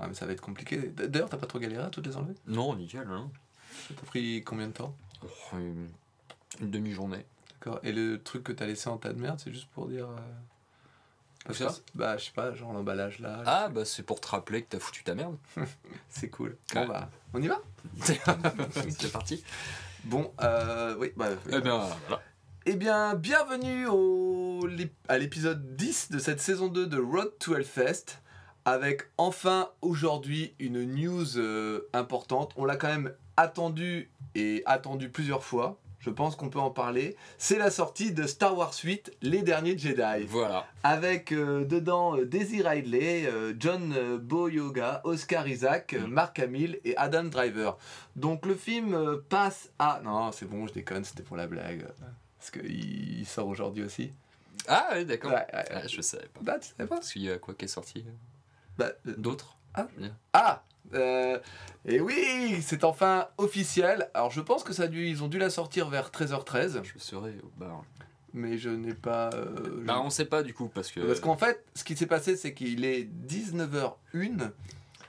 Ah, mais ça va être compliqué. D'ailleurs, t'as pas trop galéré à toutes les enlever? Non, nickel. Hein. Ça t'a pris combien de temps? Oh, une une demi-journée. D'accord. Et le truc que t'as laissé en tas de merde, c'est juste pour dire. euh, Parce que bah, je sais pas, genre l'emballage là. Ah, bah c'est pour te rappeler que t'as foutu ta merde. C'est cool. Ouais. Bah, on y va? C'est parti. Bon, euh, oui, bah. oui. Eh bien, voilà. Eh bien, bienvenue au, à l'épisode 10 de cette saison 2 de Road to Hellfest, avec enfin aujourd'hui une news euh, importante. On l'a quand même attendu et attendu plusieurs fois. Je pense qu'on peut en parler. C'est la sortie de Star Wars 8, Les Derniers Jedi. Voilà. Avec euh, dedans euh, Daisy Ridley, John Boyoga, Oscar Isaac, Mm. Mark Hamill et Adam Driver. Donc le film passe à... Non, c'est bon, je déconne, c'était pour la blague. Parce qu'il il sort aujourd'hui aussi. Ah, ouais, d'accord. Ouais, ouais. Ah, je savais pas. Bah, tu savais pas Parce qu'il y a quoi qui est sorti? Bah, euh, D'autres Ah. Ah euh, Et oui, c'est enfin officiel. Alors je pense que ça a dû, ils ont dû la sortir vers 13h13, Je serai au bar. mais je n'ai pas... euh, je- Bah, on sait pas du coup, parce que. Parce qu'en fait, ce qui s'est passé, c'est qu'il est 19h01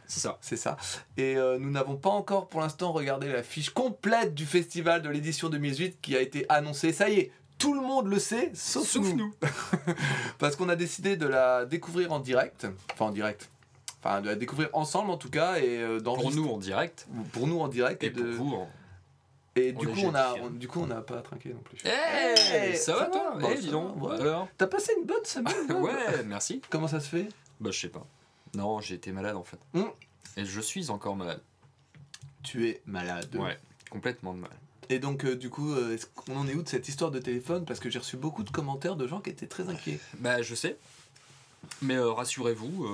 C'est ça. C'est ça. Et euh, nous n'avons pas encore pour l'instant regardé la fiche complète du festival de l'édition 2018 qui a été annoncée. Ça y est, tout le monde le sait, sauf, Sauf nous. nous. Parce qu'on a décidé de la découvrir en direct. Enfin en direct. Enfin de la découvrir ensemble en tout cas. Et euh, Pour nous en direct. Pour nous en direct. Et, Et pour de- vous en. et on du coup on a, on- du coup on n'a pas trinqué non plus. Eh, ça va ça toi va, bah, Eh, ça dis donc. ouais. Alors T'as passé une bonne semaine Ouais, merci. Comment ça se fait? Bah, je sais pas. Non, j'ai été malade en fait. Hmm. Et je suis encore malade. Tu es malade. Ouais, complètement de mal. Et donc, euh, du coup, euh, est-ce qu'on en est où de cette histoire de téléphone? Parce que j'ai reçu beaucoup de commentaires de gens qui étaient très inquiets. Bah, je sais. Mais euh, rassurez-vous,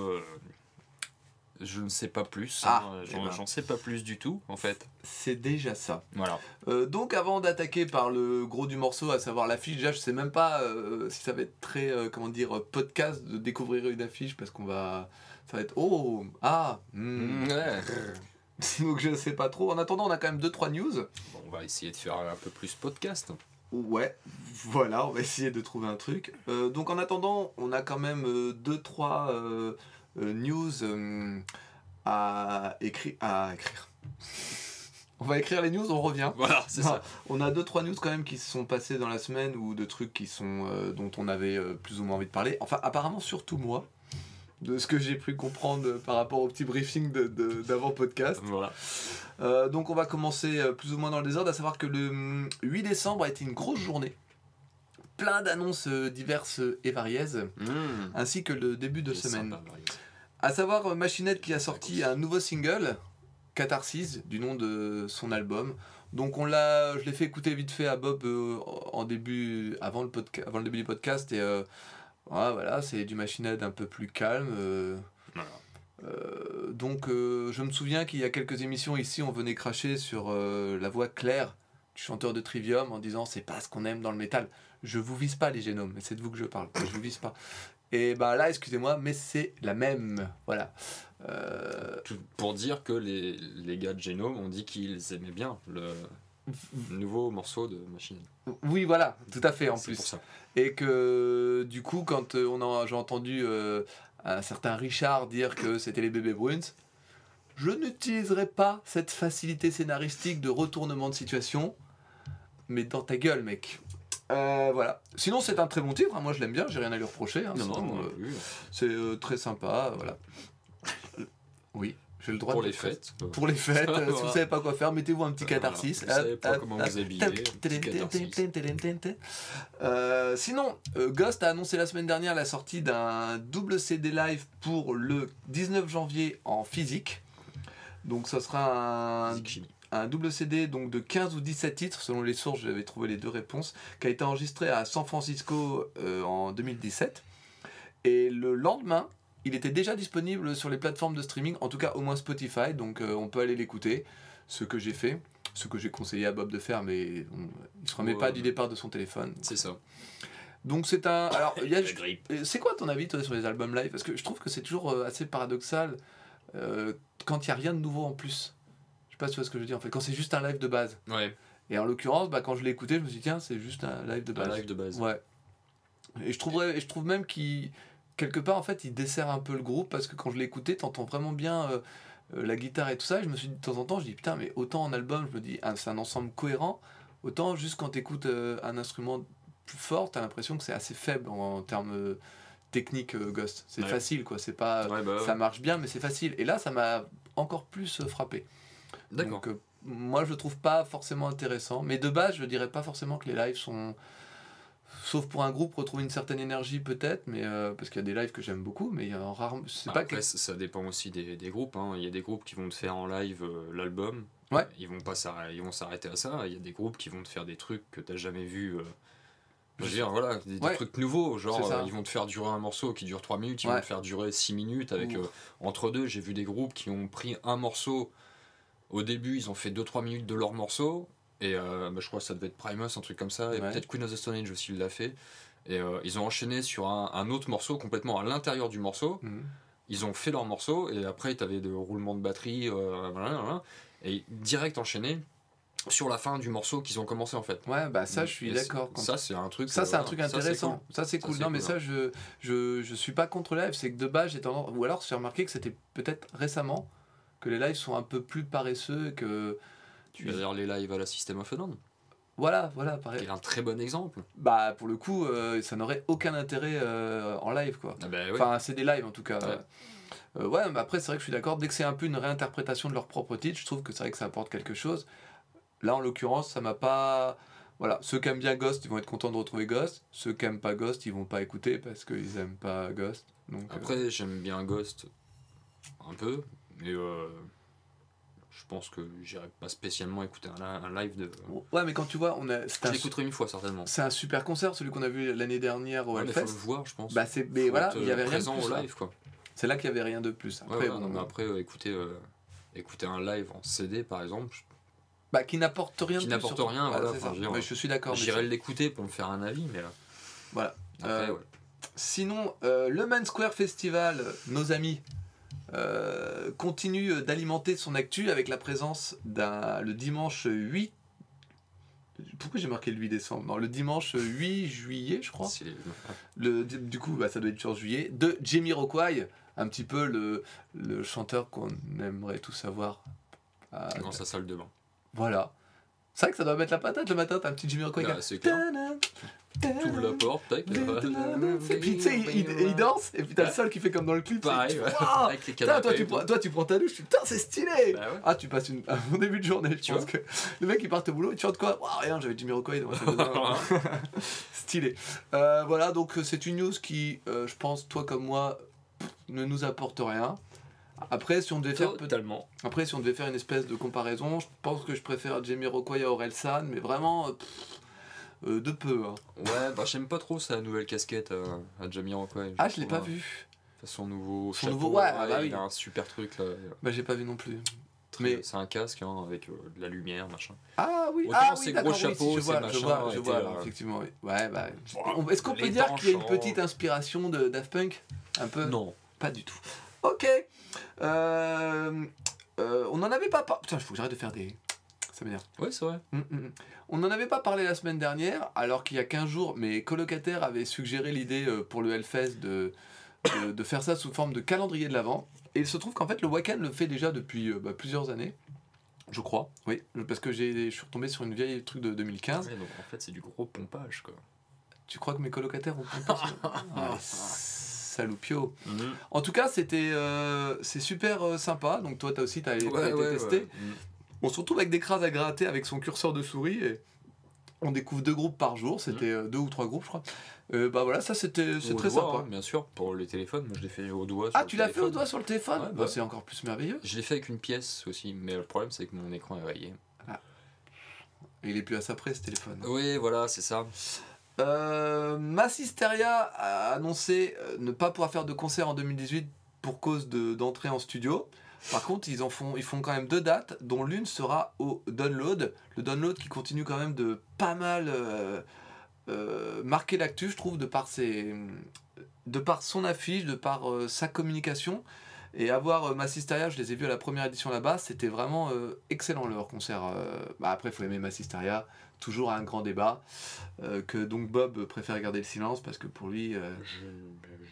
je ne sais pas plus. Ah, hein. J'en ben. sais pas plus du tout, en fait. C'est déjà ça. Voilà. Euh, donc, avant d'attaquer par le gros du morceau, à savoir l'affiche, déjà, je sais même pas euh, si ça va être très, euh, comment dire, podcast de découvrir une affiche, parce qu'on va. Ça va être. Oh Ah. Mm, ouais. Donc, je sais pas trop. En attendant, on a quand même 2-3 news. Bon, on va essayer de faire un peu plus podcast. Ouais, voilà, on va essayer de trouver un truc. Donc en attendant, on a quand même 2-3 news euh, à, écri- à écrire. on va écrire les news, on revient. Voilà, c'est ça. On a 2-3 news quand même qui se sont passées dans la semaine ou de trucs qui sont, euh, dont on avait euh, plus ou moins envie de parler. Enfin, apparemment, surtout moi, de ce que j'ai pu comprendre euh, par rapport au petit briefing de- d'avant-podcast. Voilà. Euh, donc on va commencer euh, plus ou moins dans le désordre, à savoir que le hum, 8 décembre a été une grosse journée. Plein d'annonces euh, diverses et variées, Mm. ainsi que le début de semaine. sympa. À savoir euh, Machinette qui a sorti un nouveau single, Catharsis, du nom de son album. Donc on l'a, je l'ai fait écouter vite fait à Bob euh, en début, avant le, podca- avant le début du podcast, et euh, ouais, voilà, c'est du Machinette un peu plus calme. euh, Voilà. euh, donc, euh, je me souviens qu'il y a quelques émissions ici, on venait cracher sur euh, la voix claire du chanteur de Trivium en disant c'est pas ce qu'on aime dans le métal. Je vous vise pas les génomes, mais c'est de vous que je parle. Je vous vise pas. Et bah là, excusez-moi, mais c'est la même. Voilà. Euh, pour dire que les, les gars de Genome ont dit qu'ils aimaient bien le nouveau morceau de Machine. oui, voilà, tout à fait en C'est plus. pour ça. Et que du coup, quand euh, on a, j'ai entendu euh, un certain Richard dire que c'était les bébés Bruins, je n'utiliserai pas cette facilité scénaristique de retournement de situation, mais dans ta gueule, mec. Euh, voilà. Sinon, c'est un très bon titre. hein. Moi, je l'aime bien. J'ai rien à lui reprocher. hein. Non, non, euh, c'est euh, très sympa. Voilà. Oui, j'ai le droit Pour de les fêtes. pour les fêtes, si vous savez pas quoi faire, mettez-vous un petit catharsis. Vous savez pas comment vous habiller, sinon, Ghost a annoncé la semaine dernière la sortie d'un double CD live pour le 19 janvier en physique. Donc ça sera un, Physique chimie. Un double CD donc de 15 ou 17 titres, selon les sources, j'avais trouvé les deux réponses, qui a été enregistré à San Francisco euh, en 2017. Et le lendemain, il était déjà disponible sur les plateformes de streaming, en tout cas au moins Spotify, donc euh, on peut aller l'écouter, ce que j'ai fait, ce que j'ai conseillé à Bob de faire, mais on- il se remet pas du départ de son téléphone. C'est ça. Donc c'est un... Alors, il y a... Grippe. Euh, C'est quoi ton avis toi sur les albums live? Parce que je trouve que c'est toujours assez paradoxal quand il n'y a rien de nouveau en plus. Je sais pas si tu vois ce que je veux dire en fait, quand c'est juste un live de base. Ouais, Et en l'occurrence, bah, quand je l'ai écouté, je me suis dit tiens, c'est juste un live de base. un live de base. Ouais. Et je trouverais, et je trouve même qu'il quelque part, en fait, il dessert un peu le groupe parce que quand je l'écoutais, t'entends vraiment bien euh, euh, la guitare et tout ça. Et je me suis dit de temps en temps, je dis putain, mais autant en album, je me dis, ah, c'est un ensemble cohérent, autant juste quand t'écoutes euh, un instrument plus fort, t'as l'impression que c'est assez faible en, en termes euh, techniques, euh, Ghost. C'est Ouais. facile, quoi. C'est pas. Ouais, bah ouais. Ça marche bien, mais c'est facile. Et là, ça m'a encore plus frappé. D'accord. Donc, euh, moi, je le trouve pas forcément intéressant. Mais de base, je dirais pas forcément que les lives sont. Sauf pour un groupe, retrouver une certaine énergie peut-être, mais euh, parce qu'il y a des lives que j'aime beaucoup, mais il y a rarement. Pas Après, que... ça dépend aussi des, des groupes. hein. Il y a des groupes qui vont te faire en live euh, l'album. Ouais. Ils vont pas s'arrêter, ils vont s'arrêter à ça. Il y a des groupes qui vont te faire des trucs que t'as jamais vu. je veux dire, voilà, des, trucs nouveaux. Genre, euh, ils vont te faire durer un morceau qui dure 3 minutes, ils Ouais. vont te faire durer 6 minutes. Avec, euh, entre deux, j'ai vu des groupes qui ont pris un morceau. Au début, ils ont fait 2-3 minutes de leur morceau. Et euh, bah, je crois que ça devait être Primus, un truc comme ça. Et Ouais. peut-être Queen of the Stone Age aussi l'a fait. Et euh, ils ont enchaîné sur un, un autre morceau complètement à l'intérieur du morceau Mhm. ils ont fait leur morceau et après tu avais de roulement de batterie euh, et direct enchaîné sur la fin du morceau qu'ils ont commencé en fait. Ouais, bah ça, je suis d'accord. Ça c'est un truc. Ça, c'est un voilà, truc ça, c'est intéressant. Ça, c'est cool. Non, mais cool, ça, je, je, je suis pas contre lives. C'est que de base, j'ai tendance. Ou alors, j'ai remarqué que c'était peut-être récemment que les lives sont un peu plus paresseux. Que. Tu dire les lives à la System of a Down, Voilà, voilà, pareil. est un très bon exemple. Bah, pour le coup, euh, ça n'aurait aucun intérêt euh, en live, quoi. Ah bah ouais. Enfin, c'est des lives en tout cas. Ouais. Euh, ouais, mais après, c'est vrai que je suis d'accord. Dès que c'est un peu une réinterprétation de leur propre titre, je trouve que c'est vrai que ça apporte quelque chose. Là, en l'occurrence, ça m'a pas. Voilà, ceux qui aiment bien Ghost, ils vont être contents de retrouver Ghost. Ceux qui aiment pas Ghost, ils vont pas écouter parce qu'ils aiment pas Ghost. Donc, Après j'aime bien Ghost un peu, mais euh, je pense que j'irai pas spécialement écouter un, li- un live de. euh, ouais, mais quand tu vois, on a, Je l'écouterai une fois certainement. c'est un super concert, celui qu'on a vu l'année dernière au Ouais, mais faut le Hellfest. voir, je pense. Bah, c'est, mais Faut voilà, il y avait euh, rien de plus. au là. live quoi. C'est là qu'il y avait rien de plus. Après, ouais, non, bon, mais après euh, écouter, euh, écouter un live en CD par exemple, bah, qui n'apporte rien. Qui n'apporte rien, Ouais, voilà, dire, Mais je suis d'accord. j'irai l'écouter pour me faire un avis, mais euh, Voilà. après. Sinon, le Man Square Festival, nos amis, euh, continue euh, d'alimenter son actu avec la présence d'un le dimanche 8. Pourquoi j'ai marqué le 8 décembre? Non, le dimanche 8 juillet, je crois. Le, du coup, bah, ça doit être sur juillet. De Jamie Rockway, un petit peu le, le chanteur qu'on aimerait tous savoir. Ah, dans sa salle de bain. voilà. C'est vrai que ça doit mettre la patate le matin, t'as un petit Jimmy Rockway. Là, qui a- c'est clair. Tadam, Tu ouvres la porte, tac. Et puis tu sais, il, il- il danse, et puis t'as le sol qui fait comme dans le clip. Pareil, ouais. Avec les toi, tu et prends, toi, tu prends ta douche, tu- putain, c'est stylé Bah ouais. Ah, tu passes une, un bon début de journée, Tu pense vois que. Le mec, il part au boulot, il chante quoi? Waouh, rien, j'avais Jimmy Rockway dans de. Stylé. Euh, voilà, donc euh, c'est une news qui, euh, je pense, toi comme moi, ne nous apporte rien. Après, si on devait faire Totalement. après, si on devait faire une espèce de comparaison, je pense que je préfère Jamie Rockway à Aurel San, mais vraiment pff, euh, de peu. hein. Ouais, bah j'aime pas trop sa nouvelle casquette à, à Jamie Rockway. Ah, je l'ai pas hein. vu. Son nouveau Son chapeau, nouveau- ouais, ah bah il oui. a un super truc là. Bah, j'ai pas vu non plus. Très- Mais- C'est un casque hein, avec euh, de la lumière, machin. Ah oui, Autant ah oui, gros d'accord, oui, si, chapeaux, je vois, je vois, je vois, euh, alors, effectivement, oui. Ouais, bah. Est-ce qu'on peut dire qu'il y a une petite inspiration de Daft Punk? Un peu? Non. Pas du tout. Ok. Euh, euh, on en avait pas par... Putain, il faut que j'arrête de faire des. Ouais, c'est vrai. Hum, hum, hum. On n'en avait pas parlé la semaine dernière, alors qu'il y a 15 jours, mes colocataires avaient suggéré l'idée euh, pour le Hellfest de, de, de faire ça sous forme de calendrier de l'Avent. Et il se trouve qu'en fait, le Wacken le fait déjà depuis euh, bah, plusieurs années. Je crois, oui, parce que j'ai- je suis retombé sur une vieille truc de 2015. Ouais, donc en fait, c'est du gros pompage quoi. Tu crois que mes colocataires ont ça? Ah, Saloupio. Mhm. En tout cas, c'était euh, c'est super euh, sympa. Donc toi, t'as aussi t'as, t'as Ouais, été ouais, testé. ouais. On se retrouve avec des crasses à gratter avec son curseur de souris et on découvre deux groupes par jour. C'était euh, deux ou trois groupes, je crois. Euh, bah voilà, ça c'était c'est très doigt, sympa. hein, bien sûr, pour les téléphones, moi je l'ai fait au doigt. Ah, sur tu le l'as fait au doigt sur le téléphone Ouais, Bah, bah. C'est encore plus merveilleux. Je l'ai fait avec une pièce aussi, mais le problème c'est que mon écran est rayé. Et il est plus à sa près ce téléphone. Oui, voilà, c'est ça. Euh, Massisteria a annoncé euh, ne pas pouvoir faire de concert en 2018 pour cause de- d'entrée en studio. Par contre, ils, en font, ils font quand même deux dates, dont l'une sera au Download. Le Download qui continue quand même de pas mal euh, euh, marquer l'actu, je trouve, de par, ses, de par son affiche, de par euh, sa communication. Et avoir Massisteria, je les ai vus à la première édition là-bas, c'était vraiment excellent leur concert. Bah, après, il faut aimer Massisteria, toujours un grand débat. que donc Bob préfère garder le silence parce que pour lui. Je,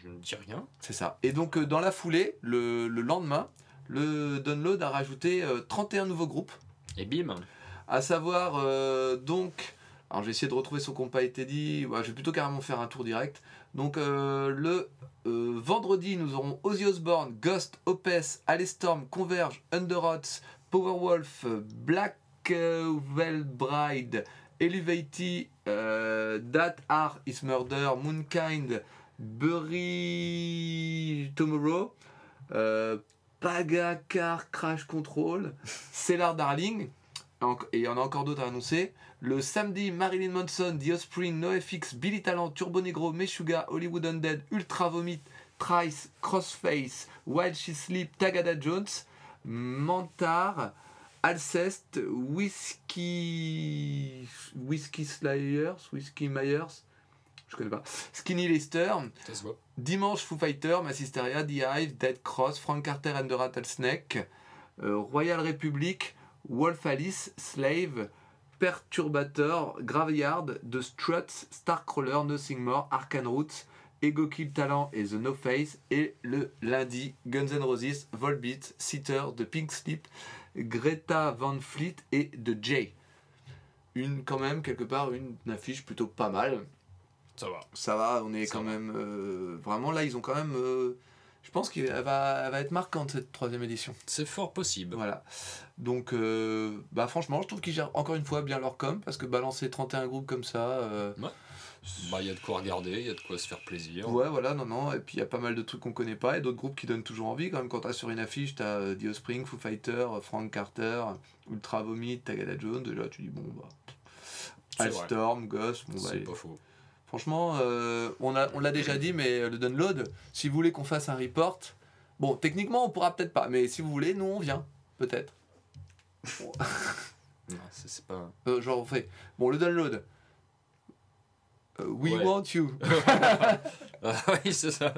je ne dis rien. C'est ça. Et donc, dans la foulée, le, le lendemain, le download a rajouté euh, 31 nouveaux groupes. Et bim À savoir, euh, donc. Alors, je vais essayer de retrouver ce qui n'a pas été dit. Ouais, je vais plutôt carrément faire un tour direct. Donc, euh, le euh, vendredi, nous aurons Ozzy Osbourne, Ghost, Opeth, Alestorm, Converge, Underoath, Powerwolf, Black euh, Veil Bride, Elevati, euh, That Art is Murder, Moonkind, Bury Tomorrow, euh, Pagacar Crash Control, Cellar Darling, et il y en a encore d'autres à annoncer. Le samedi, Marilyn Manson, The Offspring, NoFX, Billy Talent, Turbo Negro, Meshuga, Hollywood Undead, Ultra Vomit, Trice, Crossface, While She Sleep, Tagada Jones, Mantar, Alcest, Whiskey. Whiskey Slayers, Whiskey Myers, je connais pas, Skinny Lister, Ça se voit. Dimanche Foo Fighter, Massisteria, The Hive, Dead Cross, Frank Carter and the Rattlesnake, euh, Royal Republic, Wolf Alice, Slave, Perturbator, Graveyard, The Struts, Starcrawler, Nothing More, Arcane Roots, Ego Kill Talent et The No Face. Et le lundi, Guns N' Roses, Volbeat, Sitter, The Pink Slip, Greta Van Fleet et The J. Une, quand même, quelque part, une affiche plutôt pas mal Ça va. ça va, on est Ça quand va. même. euh, vraiment là, ils ont quand même. euh, je pense qu'elle va, elle va être marquante cette troisième édition. C'est fort possible. Voilà. Donc, euh, bah, franchement, je trouve qu'ils gèrent encore une fois bien leur com parce que balancer 31 groupes comme ça. euh, Bah, il y a de quoi regarder, il y a de quoi se faire plaisir. Ouais, voilà, non, non. Et puis il y a pas mal de trucs qu'on connaît pas et d'autres groupes qui donnent toujours envie. Quand même, quand t'as sur une affiche, t'as The Offspring, Foo Fighter, Frank Carter, Ultra Vomit, Tagada Jones. Déjà, tu dis bon, bah. Alstorm, Ghost, bon, bah, C'est pas faux. Franchement, euh, on a- on l'a déjà dit, mais le download, si vous voulez qu'on fasse un report, bon, techniquement, on pourra peut-être pas, mais si vous voulez, nous, on vient, peut-être. Non, c'est c'est pas. Euh, genre, on fait, bon, le download. Euh, we Ouais. want you. Oui, c'est ça.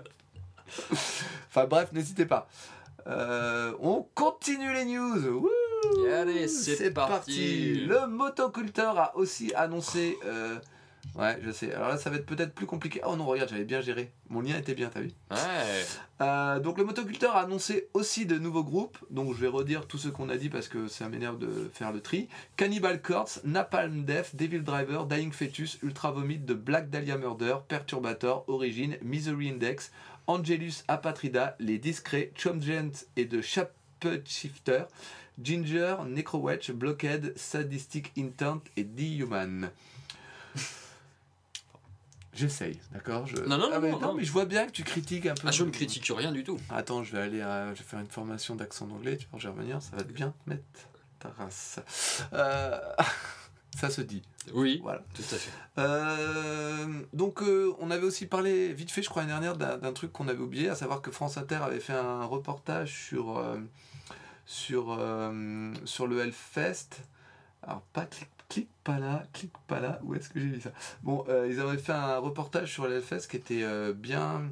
Enfin bref, n'hésitez pas. Euh, on continue les news. Allez, c'est parti. Le motoculteur a aussi annoncé. Ouais, je sais. Alors là, ça va être peut-être plus compliqué. Oh non, regarde, j'avais bien géré. Mon lien était bien, t'as vu Ouais. Euh, donc le motoculteur a annoncé aussi de nouveaux groupes, donc je vais redire tout ce qu'on a dit parce que ça m'énerve de faire le tri. Cannibal Corpse, Napalm Death, Devil Driver, Dying Fetus, Ultra Vomit, The Black Dahlia Murder, Perturbator, Origin, Misery Index, Angelus Apatrida, Les Discrets, Chomgent et The Chaput Shifter, Ginger, Necrowatch, Blockhead, Sadistic Intent et The Human. J'essaye, d'accord je... Non, non, Ah, non, mais non, non. mais je vois bien que tu critiques un peu. Ah, je ne critique rien du tout. Attends, je vais aller à... je vais faire une formation d'accent d'anglais, tu vois, je vais revenir, ça va te bien te mettre ta race. Euh, Ça se dit, Oui, voilà. tout à fait. Euh, donc, euh, on avait aussi parlé vite fait, je crois, l'année dernière, d'un d'un truc qu'on avait oublié, à savoir que France Inter avait fait un reportage sur, sur, sur le Hellfest. Alors, pas clic pas là, clic pas là, où est-ce que j'ai mis ça? Bon, euh, ils avaient fait un reportage sur le Hellfest qui était euh, bien.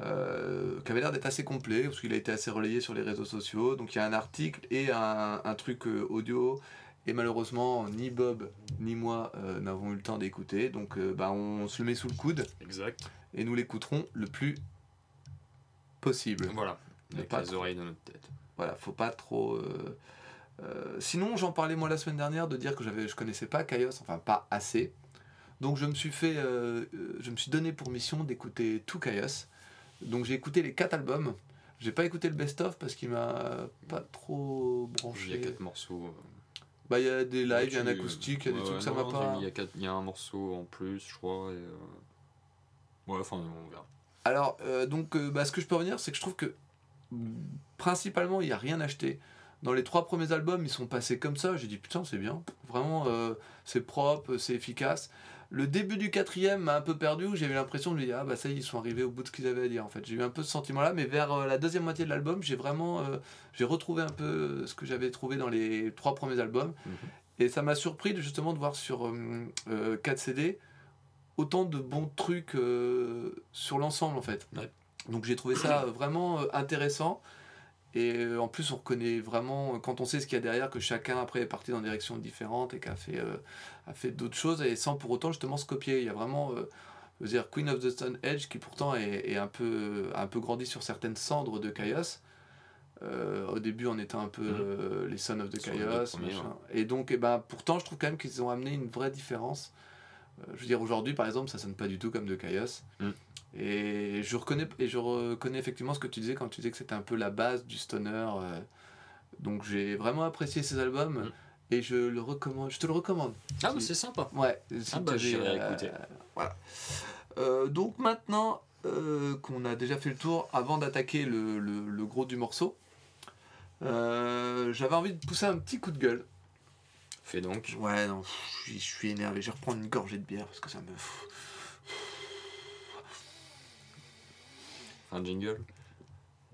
euh, qui avait l'air d'être assez complet, parce qu'il a été assez relayé sur les réseaux sociaux. Donc, il y a un article et un, un truc audio. Et malheureusement, ni Bob ni moi n'avons eu le temps d'écouter. Donc, bah, on se le met sous le coude Exact. et nous l'écouterons le plus possible. Voilà. Ne Avec pas les trop. oreilles dans notre tête. Voilà, faut pas trop. Euh, sinon, j'en parlais moi la semaine dernière de dire que j'avais, je connaissais pas Kaios, enfin pas assez. Donc je me suis fait, euh, euh, je me suis donné pour mission d'écouter tout Kaios. Donc j'ai écouté les quatre albums. J'ai pas écouté le best-of parce qu'il m'a pas trop Il y a branché. quatre morceaux. Bah il y a des lives, il y a un acoustique, il y a des ouais, trucs, ouais, ça m'a pas. Il y, a quatre- il y a un morceau en plus, je crois. Et, euh, Ouais, enfin, on verra. Alors, donc, bah, ce que je peux revenir, c'est que je trouve que principalement, il n'y a rien acheté. Dans les trois premiers albums, ils sont passés comme ça. J'ai dit, putain, c'est bien. Vraiment, euh, c'est propre, c'est efficace. Le début du quatrième m'a un peu perdu, où j'ai eu l'impression de me dire, ah bah ça y est, ils sont arrivés au bout de ce qu'ils avaient à dire. En fait, j'ai eu un peu ce sentiment-là, mais vers euh, la deuxième moitié de l'album, j'ai vraiment, euh, j'ai retrouvé un peu ce que j'avais trouvé dans les trois premiers albums. Mhm. Et ça m'a surpris de- justement de voir sur euh, euh, 4 CD autant de bons trucs sur l'ensemble en fait. Ouais. Donc j'ai trouvé ça vraiment intéressant. Et euh, en plus, on reconnaît vraiment, euh, quand on sait ce qu'il y a derrière, que chacun après est parti dans des directions différentes et qu'a fait, euh, a fait d'autres choses et sans pour autant justement se copier. Il y a vraiment. euh, Je veux dire, Queen of the Stone Age, qui pourtant est, est un, peu, un peu grandi sur certaines cendres de Chaos. Euh, au début, en étant un peu euh, les Sons of the premiers, machin. Et donc, eh ben, pourtant, je trouve quand même qu'ils ont amené une vraie différence. Euh, je veux dire, aujourd'hui, par exemple, ça sonne pas du tout comme de Chaos. Mhm. Et je reconnais, et je reconnais effectivement ce que tu disais quand tu disais que c'était un peu la base du stoner. euh. donc, j'ai vraiment apprécié ces albums. Mhm. Et je, le recommande, je te le recommande. Ah, bah c'est sympa. Ouais, si Ah bah, j'irai écouter. voilà. Euh, donc maintenant euh, qu'on a déjà fait le tour, avant d'attaquer le, le- le gros du morceau, euh, j'avais envie de pousser un petit coup de gueule. Fais donc. Ouais, non, je suis- énervé. Je vais reprendre une gorgée de bière parce que ça me. Un jingle.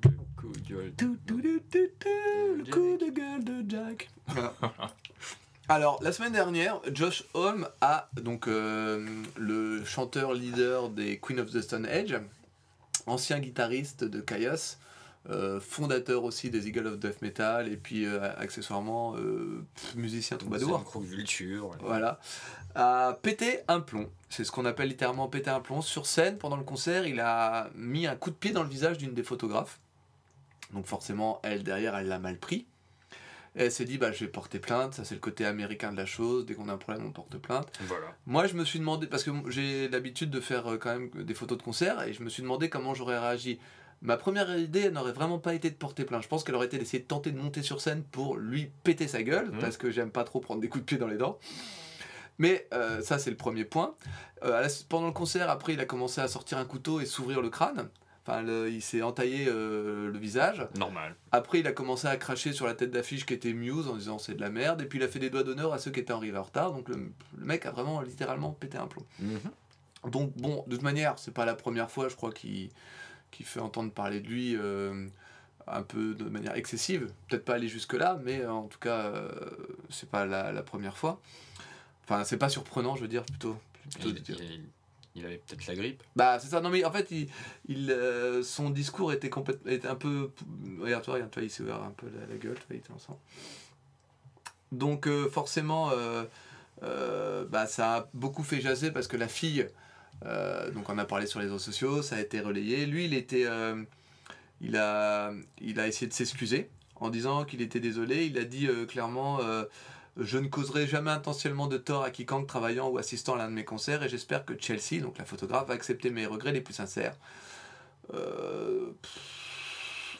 Le coup de gueule. Le coup de gueule de Jack. Alors, la semaine dernière, Josh Holm a, donc euh, le chanteur leader des Queen of the Stone Age, ancien guitariste de Chaos, euh, fondateur aussi des Eagles of Death Metal, et puis euh, accessoirement euh, pff, musicien troubadour. Ouais. Voilà. A pété un plomb. C'est ce qu'on appelle littéralement péter un plomb. Sur scène, pendant le concert, il a mis un coup de pied dans le visage d'une des photographes. Donc forcément, elle, derrière, elle l'a mal pris. Et elle s'est dit, bah, je vais porter plainte. Ça, c'est le côté américain de la chose. Dès qu'on a un problème, on porte plainte. Voilà. Moi, je me suis demandé, parce que j'ai l'habitude de faire euh, quand même des photos de concert, et je me suis demandé comment j'aurais réagi. Ma première idée, elle n'aurait vraiment pas été de porter plainte. Je pense qu'elle aurait été d'essayer de tenter de monter sur scène pour lui péter sa gueule, Mhm. parce que j'aime pas trop prendre des coups de pied dans les dents. Mais euh, ça, c'est le premier point. Euh, la- pendant le concert, après, il a commencé à sortir un couteau et s'ouvrir le crâne. Enfin, le- il s'est entaillé euh, le visage. Normal. Après, il a commencé à cracher sur la tête d'affiche qui était Muse en disant c'est de la merde. Et puis, il a fait des doigts d'honneur à ceux qui étaient arrivés en retard. Donc, le, le mec a vraiment littéralement pété un plomb. Donc, bon, de toute manière, c'est pas la première fois, je crois, qu'il qu'il fait entendre parler de lui euh, un peu de manière excessive. Peut-être pas aller jusque-là, mais euh, en tout cas, euh, c'est pas la, la première fois. Enfin, c'est pas surprenant, je veux dire, plutôt. plutôt Il, de dire. il- il avait peut-être la grippe. Bah, c'est ça. Non, mais en fait, il, il, euh, son discours était, complètement était un peu. Regarde-toi, regarde-toi, il s'est ouvert un peu la, la gueule, tu vois, il était ensemble. Donc, euh, forcément, euh, bah, ça a beaucoup fait jaser parce que la fille, euh, donc on a parlé sur les réseaux sociaux, ça a été relayé. Lui, il était. euh, il, a, essayé de s'excuser en disant qu'il était désolé. Il a dit euh, clairement. je ne causerai jamais intentionnellement de tort à quiconque travaillant ou assistant à l'un de mes concerts et j'espère que Chelsea, donc la photographe, va accepter mes regrets les plus sincères.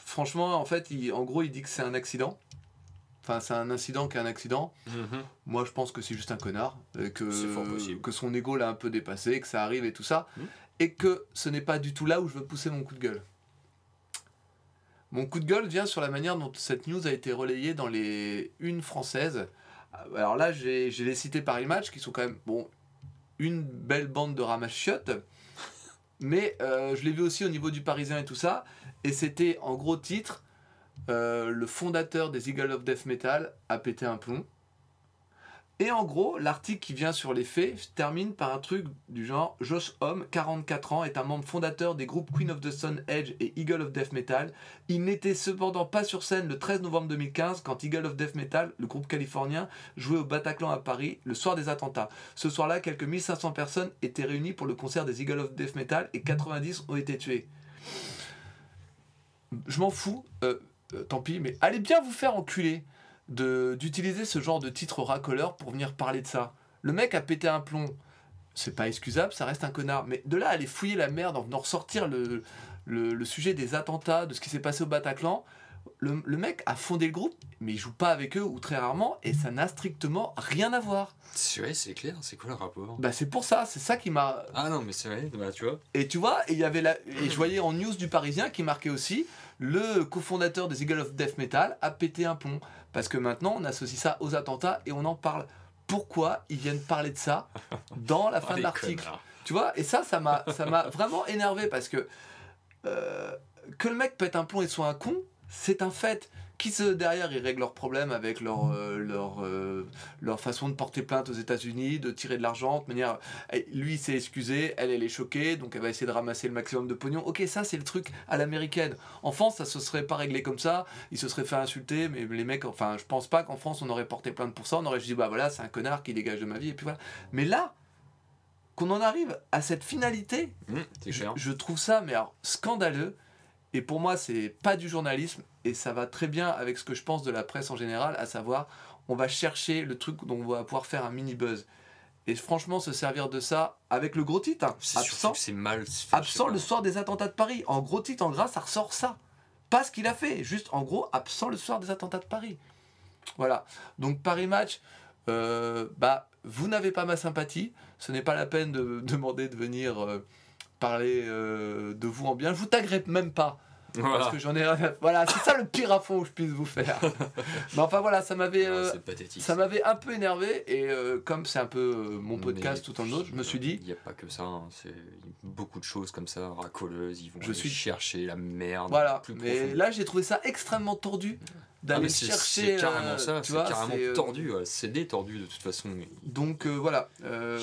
Franchement, en fait, il- en gros, il dit que c'est un accident. Enfin, c'est un incident qui est un accident. Moi, je pense que c'est juste un connard, euh, que, C'est fort possible. que son ego l'a un peu dépassé, que ça arrive et tout ça, Mhm. et que ce n'est pas du tout là où je veux pousser mon coup de gueule. Mon coup de gueule vient sur la manière dont cette news a été relayée dans les unes françaises. Alors là, j'ai j'ai les cités par Match qui sont quand même, bon, une belle bande de ramasse-chiottes, mais euh, je l'ai vu aussi au niveau du Parisien et tout ça, et c'était en gros titre euh, le fondateur des Eagles of Death Metal a pété un plomb. Et en gros, l'article qui vient sur les faits termine par un truc du genre Josh Homme, 44 ans, est un membre fondateur des groupes Queen of the Stone Age et Eagle of Death Metal. Il n'était cependant pas sur scène le 13 novembre 2015 quand Eagle of Death Metal, le groupe californien, jouait au Bataclan à Paris le soir des attentats. Ce soir-là, quelques 1500 personnes étaient réunies pour le concert des Eagle of Death Metal et 90 ont été tués. Je m'en fous, euh, euh, tant pis, mais allez bien vous faire enculer de d'utiliser ce genre de titre racoleur pour venir parler de ça. Le mec a pété un plomb. C'est pas excusable, ça reste un connard. Mais de là à aller fouiller la merde en venant ressortir le, le, le sujet des attentats, de ce qui s'est passé au Bataclan, le, le mec a fondé le groupe, mais il joue pas avec eux ou très rarement, et ça n'a strictement rien à voir. C'est vrai, c'est clair, c'est quoi le rapport? Bah c'est pour ça, c'est ça qui m'a Ah non, mais c'est vrai, bah, tu vois. et tu vois, et il y avait la, et je voyais en news du Parisien qui marquait aussi le cofondateur des Eagle of Death Metal a pété un plomb parce que maintenant on associe ça aux attentats et on en parle. Pourquoi ils viennent parler de ça dans la fin Ah, de l'article? Tu vois? Et ça, ça m'a, ça m'a vraiment énervé parce que euh, que le mec pète un plomb et soit un con, c'est un fait. Qui se derrière ils règlent leurs problèmes avec leur euh, leur euh, leur façon de porter plainte aux États-Unis, de tirer de l'argent de manière eh, lui il s'est excusé, elle elle est choquée, donc elle va essayer de ramasser le maximum de pognon. Ok, ça c'est le truc à l'américaine. En France, ça se serait pas réglé comme ça. Il se serait fait insulter, mais les mecs, enfin, je pense pas qu'en France on aurait porté plainte pour ça. On aurait juste dit bah voilà, c'est un connard qui dégage de ma vie et puis voilà. Mais là, qu'on en arrive à cette finalité, c'est je, je trouve ça mais alors, scandaleux. Et pour moi, c'est pas du journalisme et ça va très bien avec ce que je pense de la presse en général, à savoir, on va chercher le truc dont on va pouvoir faire un mini buzz. Et franchement, se servir de ça avec le gros titre, hein, absent, c'est mal fait, absent le soir des attentats de Paris. En gros titre, en gras, ça ressort ça. Pas ce qu'il a fait, juste en gros, absent le soir des attentats de Paris. Voilà. Donc Paris Match, euh, bah, vous n'avez pas ma sympathie. Ce n'est pas la peine de demander de venir euh, parler euh, de vous en bien. Je vous taguerai même pas. Parce Voilà. que j'en ai Voilà, c'est ça le pire affront que je puisse vous faire. Mais enfin voilà, ça m'avait. Euh, ça m'avait un peu énervé et euh, comme c'est un peu euh, mon podcast Mais tout en autre, je me suis dit, Il n'y a pas que ça, hein, c'est beaucoup de choses comme ça, racoleuses, ils vont Je aller suis- chercher la merde voilà. plus Mais là, j'ai trouvé ça extrêmement tordu Ah, d'aller chercher. C'est carrément ça, c'est carrément euh, tordu, ouais, c'est des tordus de toute façon. Donc euh, voilà. euh,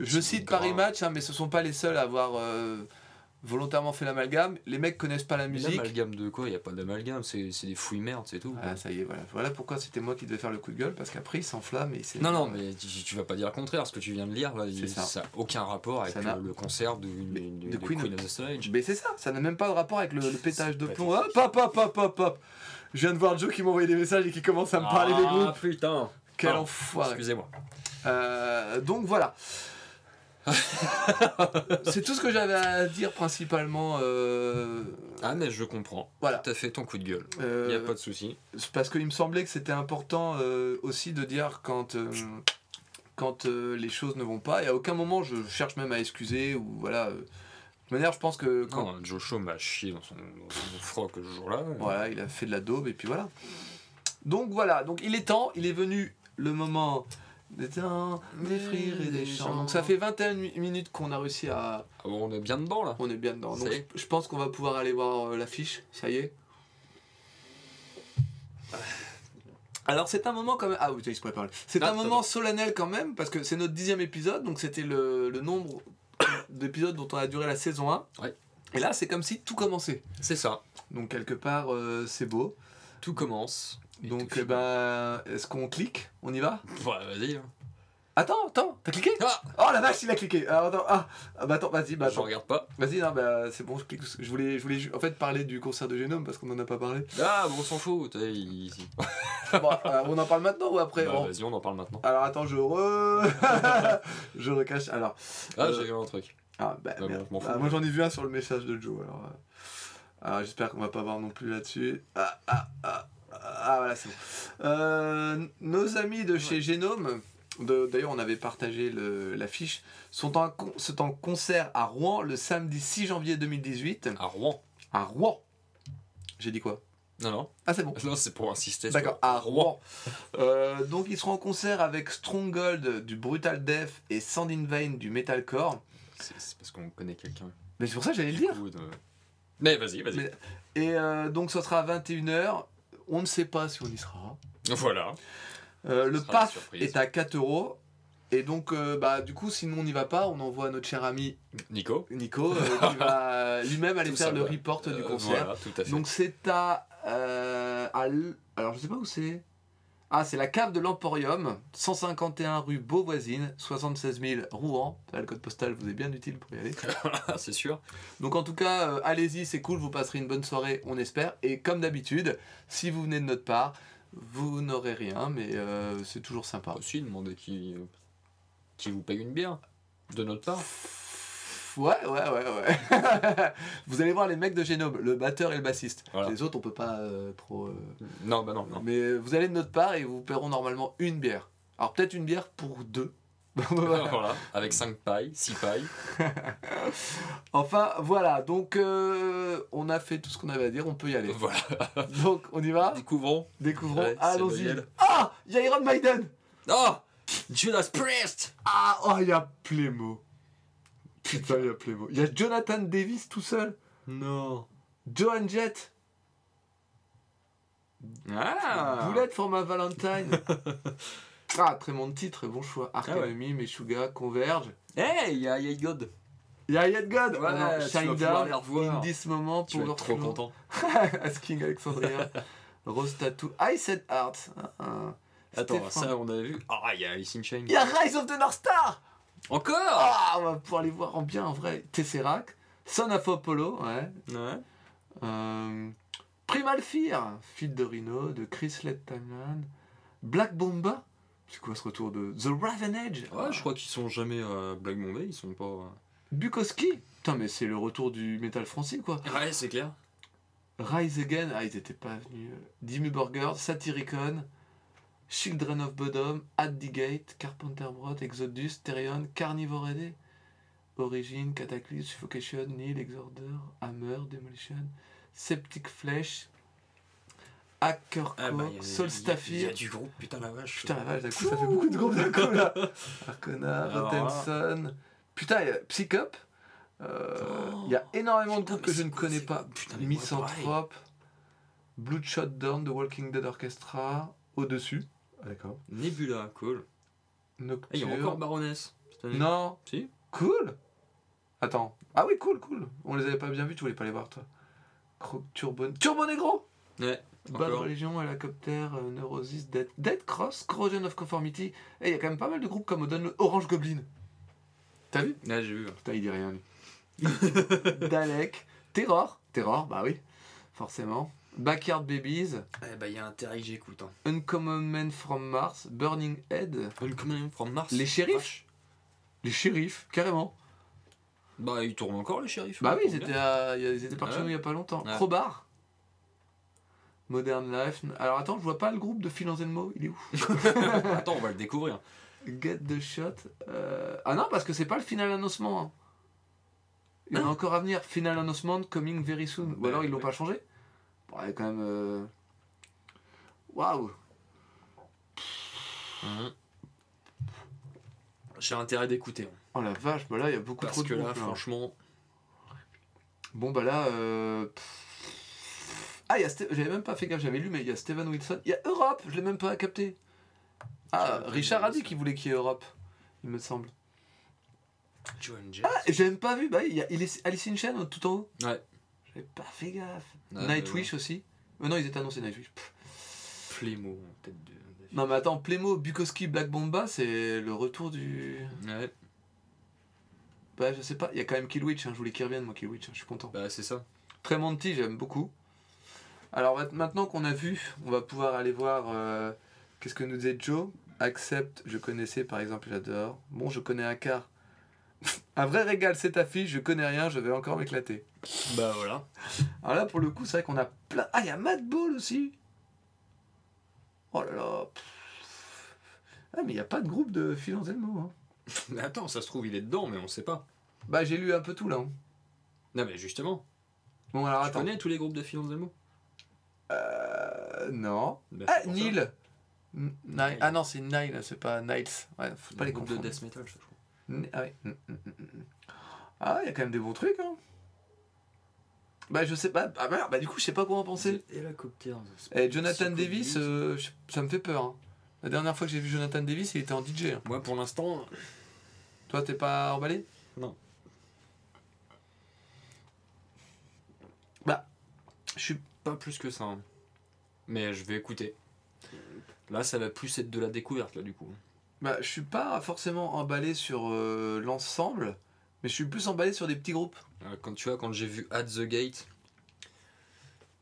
je cite. Paris Match, hein, mais ce sont pas les seuls à avoir volontairement fait l'amalgame. Les mecs connaissent pas la musique. L'amalgame de quoi? Il n'y a pas d'amalgame, c'est c'est des fouilles merdes, c'est tout. Ah, ça y est, voilà. Voilà pourquoi c'était moi qui devais faire le coup de gueule, parce qu'après il s'enflamme et c'est. Non, non, mais tu, tu vas pas dire le contraire, ce que tu viens de lire, là, il- ça. n'a aucun rapport avec le, concert de, de, Mais- de- de de Queen Queen, of- the Stage. Mais c'est ça, ça n'a même pas de rapport avec le, le pétage de pas plomb. Hop, hop, hop, hop, hop, hop. Je viens de voir Joe qui m'a envoyé des messages et qui commence à me parler des Ah groupes. putain Quel Ah, enfoiré. Excusez-moi. Euh, donc voilà. c'est tout ce que j'avais à dire principalement. euh, Ah, mais je comprends. voilà. T'as fait ton coup de gueule. Euh, Il n'y a pas de souci. Parce qu'il me semblait que c'était important euh, aussi de dire quand, euh, quand euh, les choses ne vont pas. Et à aucun moment je cherche même à excuser ou voilà. euh. De toute manière, je pense que quand Non, Joe m'a chié dans son, dans son froc ce jour-là. voilà, il a fait de la daube et puis voilà. Donc voilà, donc il est temps, il est venu le moment des temps, des frires et des chants. Donc ça fait 21 mi- minutes qu'on a réussi à. Ah bon, on est bien dedans là. On est bien dedans. Donc je je pense qu'on va pouvoir aller voir euh, l'affiche. Ça y est. Alors c'est un moment quand même. Ah oui, il se parler. C'est un moment solennel quand même parce que c'est notre dixième épisode, donc c'était le, le nombre d'épisodes dont on a duré la saison 1. Ouais. Et là c'est comme si tout commençait. C'est ça. Donc quelque part euh, c'est beau. Tout commence. Donc eh ben est-ce qu'on clique? On y va? Ouais, vas-y. hein. Attends, attends, t'as cliqué? Ah Oh la vache, il a cliqué. Alors attends, ah, ah, bah attends, vas-y, bah Je attends. regarde pas. Vas-y, non, bah c'est bon, je clique. Je voulais, je voulais en fait parler du concert de Génome parce qu'on en a pas parlé. Ah, bon, on s'en fout. il- Bon, euh, on en parle maintenant ou après Bah, Vas-y, on en parle maintenant. Alors attends, je re. je recache. Alors. Ah, Euh, j'ai vu un truc. Ah, bah, bon, merde. je m'en fous. Ah, moi j'en ai vu un sur le message de Joe. Alors, euh, alors, j'espère qu'on va pas voir non plus là-dessus. Ah, ah, ah, ah, voilà, c'est bon. Euh, nos amis de chez Génome, de- d'ailleurs on avait partagé l'affiche, sont en, sont en concert à Rouen le samedi 6 janvier 2018. À Rouen. À Rouen J'ai dit quoi? Non, non. Ah, c'est bon. Non, c'est pour insister. D'accord, à Rouen. Euh, donc ils seront en concert avec Stronghold du Brutal Death et Sand in Vain du Metalcore. C'est parce qu'on connaît quelqu'un. Mais c'est pour ça que j'allais le dire. De- Mais vas-y, vas-y. Et euh, donc ce sera à 21h. On ne sait pas si on y sera. Voilà. Euh, le PAF est à 4 euros. Et donc, euh, bah, du coup, sinon on n'y va pas, on envoie notre cher ami Nico. Nico, euh, qui va lui-même aller Tout faire ça, le ouais. report du concert. Voilà, tout à fait. Donc c'est à, à Alors je sais pas où c'est. Ah, c'est la cave de l'Emporium, 151 rue Beauvoisine, 76 000 Rouen. Là, le code postal vous est bien utile pour y aller. Ah, c'est sûr. Donc en tout cas, euh, allez-y, c'est cool, vous passerez une bonne soirée, on espère. Et comme d'habitude, si vous venez de notre part, vous n'aurez rien, mais euh, c'est toujours sympa. Aussi, demandez qui, euh, qui vous paye une bière. De notre part. Ouais, ouais, ouais, ouais. vous allez voir les mecs de Génome, le batteur et le bassiste. Voilà. Les autres, on peut pas euh, trop. euh, Non, bah non, non. Mais vous allez de notre part et vous paieront normalement une bière. Alors peut-être une bière pour deux. Voilà. voilà. Avec 5 pailles, 6 pailles. enfin voilà, donc euh, on a fait tout ce qu'on avait à dire, on peut y aller. Voilà. Donc on y va, Découvrons. découvrons, Ouais, c'est allons-y. Ah, il y a Iron Maiden Oh Judas Priest Ah, oh, il y a Plémo. Putain, il y a Plémo. Il y a Jonathan Davis tout seul. Non. Joan Jett. Ah Boulette for my Valentine. ah, très bon titre, bon choix. Arc Ah ouais. Meshuga, Converge. Hey, il y a Yay God. Il y a Yet God. Ouais, Ah non, vas Shine Down. In this moment, Tu vas être trop content. Asking Alexandria. Rose Tattoo. I said Art. Ah, ah. Attends, Stéphane. ça on avait vu. Ah, il y a Alice in Chains. Il y a Rise of the North Star Encore Ah, on va pouvoir les voir en bien en vrai. Tesseract, Son of Apollo, ouais. Ouais. Euh, Primal Fear, Feed de Rhino, de Chris Timeline. Black Bomba, c'est quoi ce retour de The Raven Edge Ouais, je crois qu'ils sont jamais à Black Bombay, ils sont pas. euh, Bukowski, putain, mais c'est le retour du métal français quoi. Ouais, c'est clair. Rise Again, ah, ils étaient pas venus. Dimmu Borgir, Satyricon, Children of Bodom, At the Gate, Carpenter Brot, Exodus, Therion, Carnivore AD, Origin, Cataclysm, Suffocation, Nil, Exorder, Hammer, Demolition, Septic Flesh, Hackercore, Ah bah, Solstafir. Il y a du groupe, putain la vache. Putain la vache, d'un coup ça fait beaucoup de groupes d'un coup là. Arcona, Rotenson. Putain, il y a Psychop. Euh, Il y a énormément de groupes que je ne connais pas. Putain, Misanthrope, Bloodshot Down, The Walking Dead Orchestra, au-dessus. Ah, D'accord. Nebula, cool. Et Nocturne. il y a encore Baroness. cette année. Non, Si cool. Attends. Ah oui, cool, cool. On les avait pas bien vus, tu voulais pas les voir toi. Cro- Turbo, Turbo Negro Ouais. Bad Encore. Religion, Helicopter, euh, Neurosis, Dead, Dead Cross, Corrosion of Conformity. Et il y a quand même pas mal de groupes comme Odon- Orange Goblin. T'as vu? Là, j'ai vu. Putain, il dit rien lui. Dalek, Terror, Terror, bah oui, forcément. Backyard Babies, Eh bah, il y a intérêt que j'écoute. Hein. Uncommon Men from Mars, Burning Head, Uncommon from Mars? Les shérifs? Les shérifs, carrément. Bah, ils tournent encore, les shérifs. Bah ouais, oui, ils étaient, à- ils étaient par chez Ouais. nous il y a pas longtemps. Ouais. Crowbar, Modern Life. Alors attends, je vois pas le groupe de Phil Anselmo, il est où? Attends, on va le découvrir. Get the Shot. euh, Ah non, parce que c'est pas le final annoncement. hein. Il y en a encore à venir. Final announcement coming very soon. Ou Bah, alors ils l'ont ouais. pas changé A quand même. euh, Waouh Mhm. J'ai intérêt d'écouter. hein. Oh la vache, bah là il y a beaucoup Parce trop de que là, groupes, là. franchement. Bon bah là. euh. Ah, il y a Ste- j'avais même pas fait gaffe, j'avais lu, mais il y a Steven Wilson. Il y a Europe, je l'ai même pas capté. Ah, Richard a dit qu'il voulait qu'il y ait Europe, il me semble. Joan Jett. Ah, j'ai même pas vu, bah il y a Alice in Chains tout en haut. Ouais. J'avais pas fait gaffe. Ouais, Nightwish aussi. Euh, non, ils étaient annoncés Nightwish. Pff. Plémo, en tête de. Non mais attends, Plémo, Bukowski, Black Bomba, c'est le retour du. Ouais, Bah je sais pas, il y a quand même Killwitch, hein. je voulais qu'il revienne moi Killwitch, hein. je suis content. bah c'est ça. Tremonti, j'aime beaucoup. Alors ma- maintenant qu'on a vu, on va pouvoir aller voir euh, qu'est-ce que nous disait Joe? Accept, je connaissais par exemple, j'adore. Bon, je connais un quart. un vrai régal, cette affiche, je connais rien, je vais encore m'éclater. Bah voilà. Alors là, pour le coup, c'est vrai qu'on a plein. Ah, il y a Mad Ball aussi Oh là là pff. Ah, mais il n'y a pas de groupe de Phil Anselmo. Hein. Mais attends, ça se trouve, il est dedans, mais on sait pas. Bah, j'ai lu un peu tout là. hein. Non, mais justement. Bon, alors Tu attends. connais tous les groupes de Phil Anselmo? Euh, non. Bah, Ah, c'est pour ça. Nil N- Nile. Ah non, c'est Nile, c'est pas Niles. Ouais, faut pas les groupes de death metal, je. N- Ah ouais. Mm, mm, mm, mm. Ah, il y a quand même des bons trucs. Hein. Bah, je sais pas. Ah, bah, bah, du coup, je sais pas quoi en penser. Helicopters. Et Jonathan Davis, euh, ça me fait peur. hein. La dernière fois que j'ai vu Jonathan Davis, il était en DJ. hein. Moi, pour l'instant, Toi, t'es pas emballé? Non. Bah, je suis. pas plus que ça. hein. Mais je vais écouter. Là, ça va plus être de la découverte, là, du coup. Bah, je suis pas forcément emballé sur euh, l'ensemble, mais je suis plus emballé sur des petits groupes. Euh, Quand tu vois, quand j'ai vu At the Gate,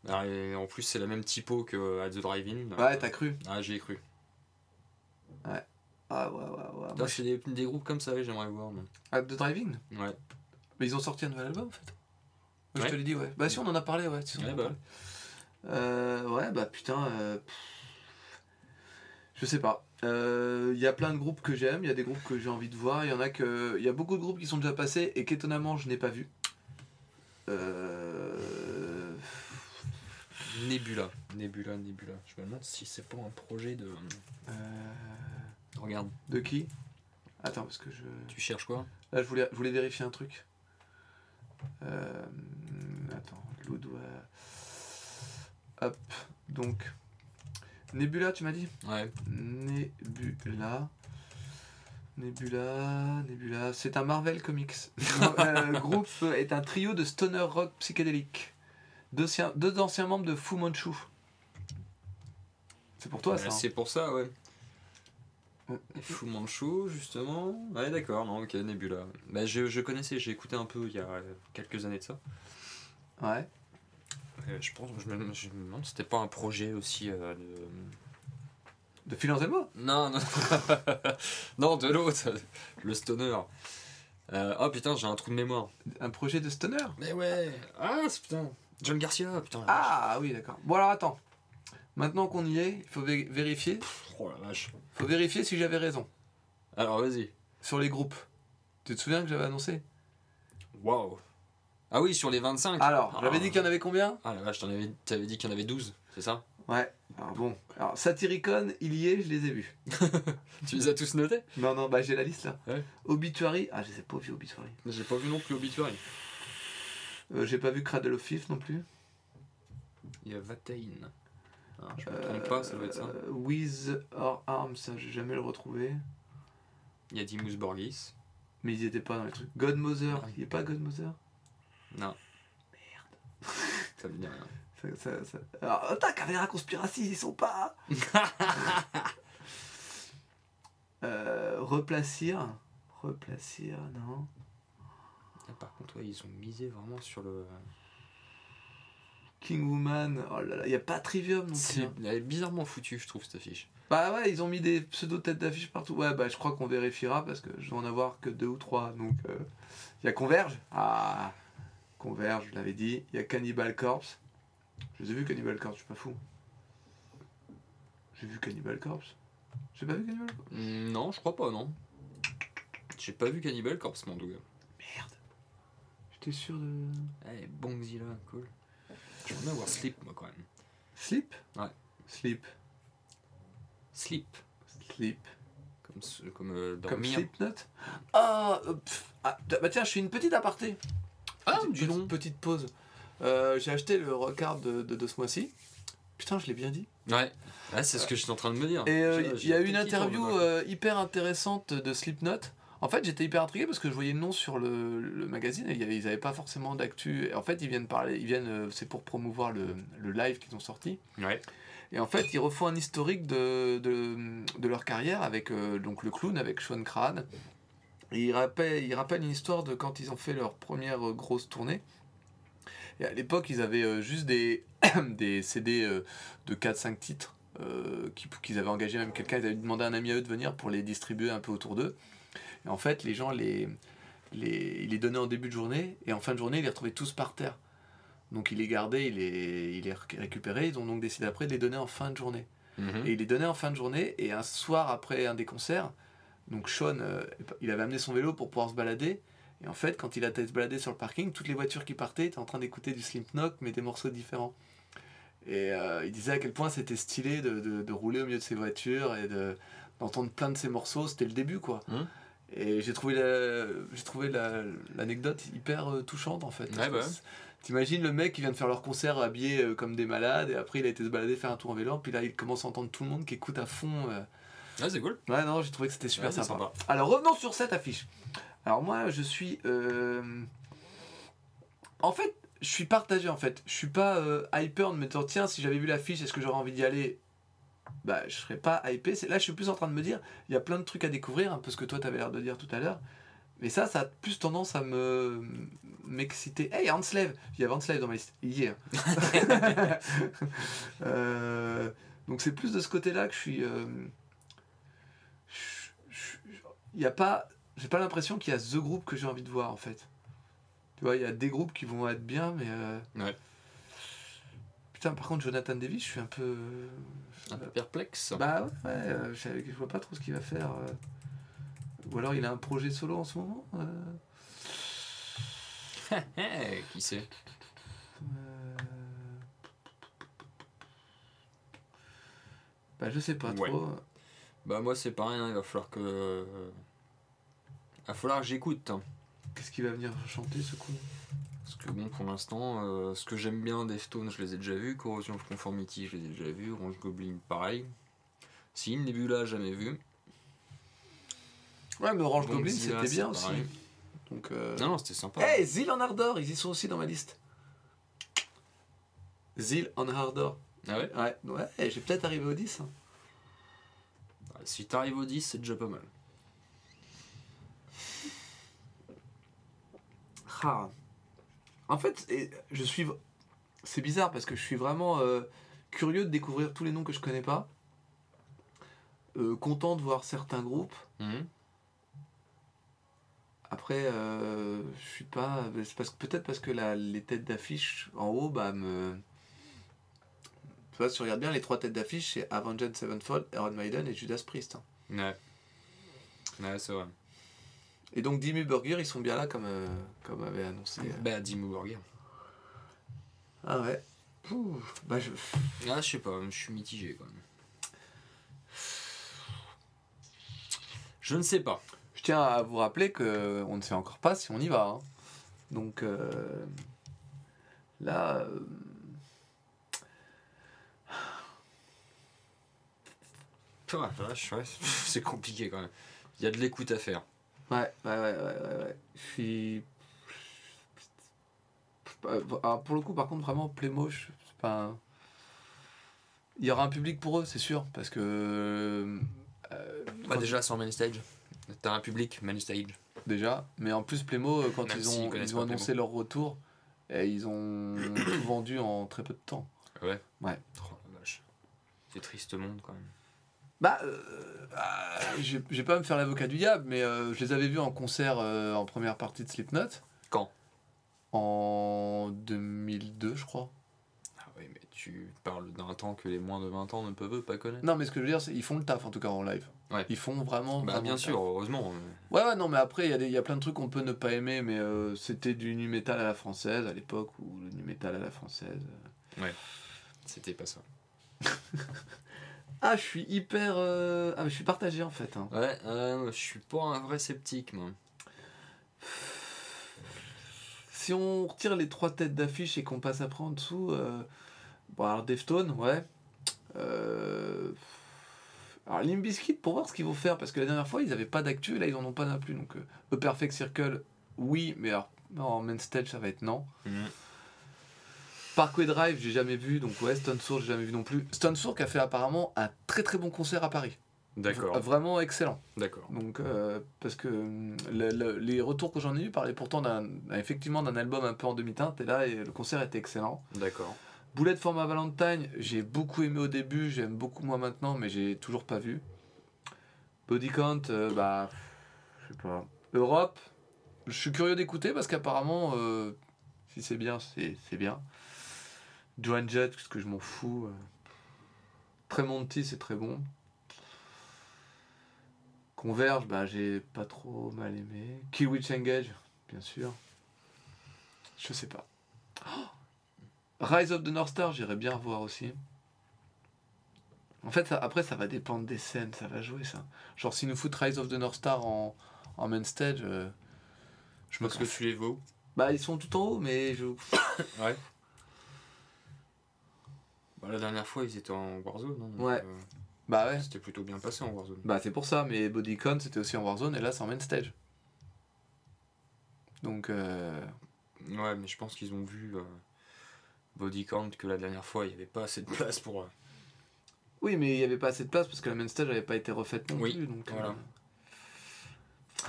ah, et en plus c'est la même typo que At the Drive-In. Ouais, t'as cru. Ah, j'y ai cru. Ah ouais, ouais, ouais. Là, c'est des, des groupes comme ça, j'aimerais voir. moi. At the Driving Ouais. Mais ils ont sorti un nouvel album en fait. Ouais, Je Ouais. te l'ai dit, ouais. Bah si, on en a parlé, ouais. Ouais, bah parlé. Euh, ouais, bah putain. euh, Je sais pas. Il y a plein de groupes que j'aime, il y a des groupes que j'ai envie de voir, il y en a que. Il y a beaucoup de groupes qui sont déjà passés et qu'étonnamment je n'ai pas vu. Euh... Nebula. Nebula, Nebula. Je me demande si c'est pas un projet de. euh, Regarde, De qui? Attends, parce que je. tu cherches quoi? Là, je voulais, je voulais vérifier un truc. Euh, attends, l'eau doit. Hop, donc. Nebula, tu m'as dit? Ouais. Nebula. Nebula, Nebula. C'est un Marvel Comics. Le groupe est un trio de stoner rock psychédélique. Deux, anciens- deux anciens membres de Fu Manchu. C'est pour toi, ça hein c'est pour ça, ouais. Et Fu Manchu, justement. Ouais, d'accord, non, ok, Nebula. Bah, je, je connaissais, j'ai écouté un peu il y a euh, quelques années de ça. Ouais. Euh, je pense, je me, je me demande si c'était pas un projet aussi euh, de. De Phil Anselmo Non, non, non, de l'autre, le stoner. Euh, oh putain, j'ai un trou de mémoire. Un projet de stoner Mais ouais, ah c'est- putain, John Garcia, putain. Ah oui, d'accord. Bon alors attends. Maintenant qu'on y est, il faut vé- vérifier. Oh la vache. faut vérifier si j'avais raison. Alors vas-y. Sur les groupes. Tu te souviens que j'avais annoncé? Waouh. Ah oui, sur les 25. Alors, Ah. j'avais dit qu'il y en avait combien? Ah la vache, t'avais dit qu'il y en avait 12, c'est ça? Ouais. Alors bon. Alors Satyricon, il y est, je les ai vus. Tu les as tous notés Non, non, bah j'ai la liste là. Ouais. Obituary. Ah, je les ai pas vus, Obituary. J'ai pas vu non plus Obituary. Euh, j'ai pas vu Cradle of Filth non plus. Il y a Vatain. Ah, je me trompe pas, ça doit être ça. Euh, With or Arms, ça, j'ai jamais le retrouvé. Il y a Dimus Borgis. Mais ils étaient pas dans les trucs. Godmother, Ah. il est pas Godmother? Non. Merde. ça me dit rien. Ça, ça, ça... Alors, attends, Caméra Conspiracy, ils sont pas euh, Replacir. Replacir, non. Ah, par contre, ouais, ils ont misé vraiment sur le. King Woman, oh là là, il y a pas Trivium non plus. C'est hein. elle est bizarrement foutu, je trouve, cette affiche. Bah ouais, ils ont mis des pseudo-têtes d'affiche partout. Ouais, bah je crois qu'on vérifiera parce que je dois en avoir que deux ou trois. Donc, euh, il y a Converge. Ah, Converge, je l'avais dit. Il y a Cannibal Corpse. Je les ai vus, Cannibal Corpse, je suis pas fou. J'ai vu Cannibal Corpse. J'ai pas vu Cannibal Corpse? Hmm, Non, je crois pas, non. J'ai pas vu Cannibal Corpse, mon douga. Merde. J'étais sûr de. Eh, Bongzilla, cool. J'aimerais bien voir Sleep, moi, quand même. Sleep? Ouais. Sleep. Sleep. Sleep. Comme, ce- comme euh, Comme dormir. Slipknot? Ah, euh, pff, ah, bah tiens, je fais une petite aparté. Ah, Petite- petite- donc. Petite pause. Euh, J'ai acheté le record de, de, de ce mois-ci. Putain, je l'ai bien dit. Ouais, ouais c'est ce que je suis en train de me dire. Et euh, il y a eu une interview euh, hyper intéressante de Slipknot. En fait, j'étais hyper intrigué parce que je voyais le nom sur le, le magazine et ils n'avaient pas forcément d'actu. En fait, ils viennent parler, ils viennent, c'est pour promouvoir le, le live qu'ils ont sorti. Ouais. Et en fait, ils refont un historique de, de, de leur carrière avec euh, donc le clown, avec Sean Crane. Et ils rappellent, ils rappellent une histoire de quand ils ont fait leur première grosse tournée. Et à l'époque, ils avaient euh, juste des, des CD euh, de 4-5 titres euh, qui- qu'ils avaient engagé même quelqu'un, ils avaient demandé à un ami à eux de venir pour les distribuer un peu autour d'eux. Et en fait, les gens les, les, ils les donnaient en début de journée et en fin de journée, ils les retrouvaient tous par terre. Donc ils les gardaient, ils les, ils les réc- récupéraient, ils ont donc décidé après de les donner en fin de journée. Mhm. Et il les donnait en fin de journée, et un soir après un des concerts, donc Sean, euh, il avait amené son vélo pour pouvoir se balader. Et en fait, quand il a été se balader sur le parking, toutes les voitures qui partaient étaient en train d'écouter du Slipknot, mais des morceaux différents. Et euh, il disait à quel point c'était stylé de, de- de rouler au milieu de ces voitures et de- d'entendre plein de ces morceaux. C'était le début, quoi. Mhm. Et j'ai trouvé la- l'anecdote hyper euh, touchante, en fait. Ouais, bah ouais. T'imagines le mec qui vient de faire leur concert habillé euh, comme des malades, et après il a été se balader faire un tour en vélo, puis là il commence à entendre tout le monde qui écoute à fond. Ah, c'est cool. Ouais, non, j'ai trouvé que c'était super Ouais, c'est sympa. sympa. Alors revenons sur cette affiche. Alors moi, je suis. euh, En fait, je suis partagé en fait. Je suis pas euh, hyper en me disant tiens, si j'avais vu l'affiche, est-ce que j'aurais envie d'y aller? Bah, je serais pas hypé. Là, je suis plus en train de me dire il y a plein de trucs à découvrir, un peu ce que toi t'avais l'air de dire tout à l'heure. Mais ça, ça a plus tendance à me m'exciter. Hey, Hanslev Il y a Hanslev dans ma liste. Hier. Euh, donc c'est plus de ce côté-là que je suis. euh, Il y a pas. J'ai pas l'impression qu'il y a The Group que j'ai envie de voir en fait. Tu vois, il y a des groupes qui vont être bien, mais. euh, Ouais. Putain, par contre, Jonathan Davis, je suis un peu. Un peu perplexe. Bah ouais, ouais, euh, je, vois pas trop ce qu'il va faire. euh. Ou alors il a un projet solo en ce moment. euh. Qui sait? Euh, Bah je sais pas Ouais. trop. Bah, moi, c'est pareil, hein, il va falloir que. Il va falloir que j'écoute. Qu'est-ce qu'il va venir chanter ce coup? Parce que bon, pour l'instant, euh, ce que j'aime bien, Deftones, je les ai déjà vus. Corrosion of Conformity, je les ai déjà vus. Orange Goblin, pareil. Si, Nebula, jamais vu. Ouais, mais Orange Goblin c'était bien aussi. pareil. Donc, euh... Non, non, c'était sympa. Hey, Zil en Ardor, ils y sont aussi dans ma liste. Zil en Ardor. Ah ouais? Ouais, ouais, j'ai peut-être arrivé au 10. hein. Bah, si t'arrives au 10, c'est déjà pas mal. Ah. En fait, je suis. C'est bizarre parce que je suis vraiment euh, curieux de découvrir tous les noms que je connais pas. Euh, content de voir certains groupes. Mhm. Après, euh, je suis pas. c'est parce que peut-être parce que la, les têtes d'affiche en haut, bah me. Tu vois, si tu regardes bien, les trois têtes d'affiche, c'est Avenged Sevenfold, Iron Maiden et Judas Priest. hein. Ouais. Ouais, c'est vrai. Et donc Dimmu Burger, ils sont bien là comme, euh, comme avait annoncé. euh. Bah, Dimmu Borgir. Ah ouais. Bah je. Ah, je sais pas, je suis mitigé quand même. Je ne sais pas. Je tiens à vous rappeler que on ne sait encore pas si on y va. hein. Donc euh, là, euh, c'est compliqué quand même. Il y a de l'écoute à faire. Ouais, ouais, ouais, ouais, ouais. Je suis. Euh, alors, pour le coup, par contre, vraiment, Playmosh, c'est pas. un- Il y aura un public pour eux, c'est sûr, parce que. euh, Bah, déjà, sans main stage. T'as un public, main stage. déjà, mais en plus, Playmo, euh, quand Même ils ont, ils ont annoncé leur retour, et ils ont tout vendu en très peu de temps. Ouais. Ouais. Oh. C'est triste monde quand même. Bah, euh, ah, je vais pas me faire l'avocat du diable, mais euh, je les avais vus en concert euh, en première partie de Slipknot. Quand? En 2002, je crois. Ah oui, mais tu parles d'un temps que les moins de 20 ans ne peuvent pas connaître. Non, mais ce que je veux dire, c'est qu'ils font le taf en tout cas en live. Ouais. Ils font vraiment. Bah, vraiment bien sûr, taf. heureusement. Ouais, ouais, non, mais après, il y, y a plein de trucs qu'on peut ne pas aimer, mais c'était du nu metal à la française à l'époque où le nu metal à la française. euh. C'était pas ça. Ah, je suis hyper. euh, Ah, mais je suis partagé en fait. hein. Ouais, euh, je suis pas un vrai sceptique, moi. Si on retire les trois têtes d'affiche et qu'on passe après en dessous, euh, bon alors Deftone, ouais. Euh, alors Limp Bizkit pour voir ce qu'ils vont faire parce que la dernière fois ils avaient pas d'actu et là ils en ont pas non plus donc euh, A Perfect Circle, oui, mais alors en main stage ça va être non. Parkway Drive j'ai jamais vu donc ouais Stone Sour j'ai jamais vu non plus. Stone Sour qui a fait apparemment un très très bon concert à Paris, D'accord, vraiment excellent. d'accord. Donc, euh, parce que hum, le- le- les retours que j'en ai eu parlaient pourtant d'un, effectivement d'un album un peu en demi-teinte, et là, et le concert était excellent. D'accord. Bullet for my Valentine, j'ai beaucoup aimé au début, j'aime beaucoup moins maintenant, mais j'ai toujours pas vu. Body Count, euh, bah, je sais pas. Europe, je suis curieux d'écouter parce qu'apparemment, euh, si c'est bien, c'est, c'est bien. Joan Jett, parce que je m'en fous. euh. Tremonti, c'est très bon. Converge, bah, j'ai pas trop mal aimé. Witch Engage, bien sûr. Je sais pas. Oh Rise of the North Star, j'irais bien voir aussi. En fait, ça- après, ça va dépendre des scènes, ça va jouer ça. Genre, si nous foutent Rise of the North Star en, en main stage, euh, je me Parce que tu les vaux. Bah, ils sont tout en haut, mais je. Ouais. Bah, la dernière fois, ils étaient en Warzone. hein, donc, Ouais. euh, Bah ouais. C'était plutôt bien passé en Warzone. Bah, c'est pour ça, mais Bodycon, c'était aussi en Warzone, et là, c'est en main stage. Donc, euh, Ouais, mais je pense qu'ils ont vu euh, Body Count que la dernière fois, il n'y avait pas assez de place pour. euh, Oui, mais il n'y avait pas assez de place parce que la main stage n'avait pas été refaite non Oui, plus. Donc, voilà. euh,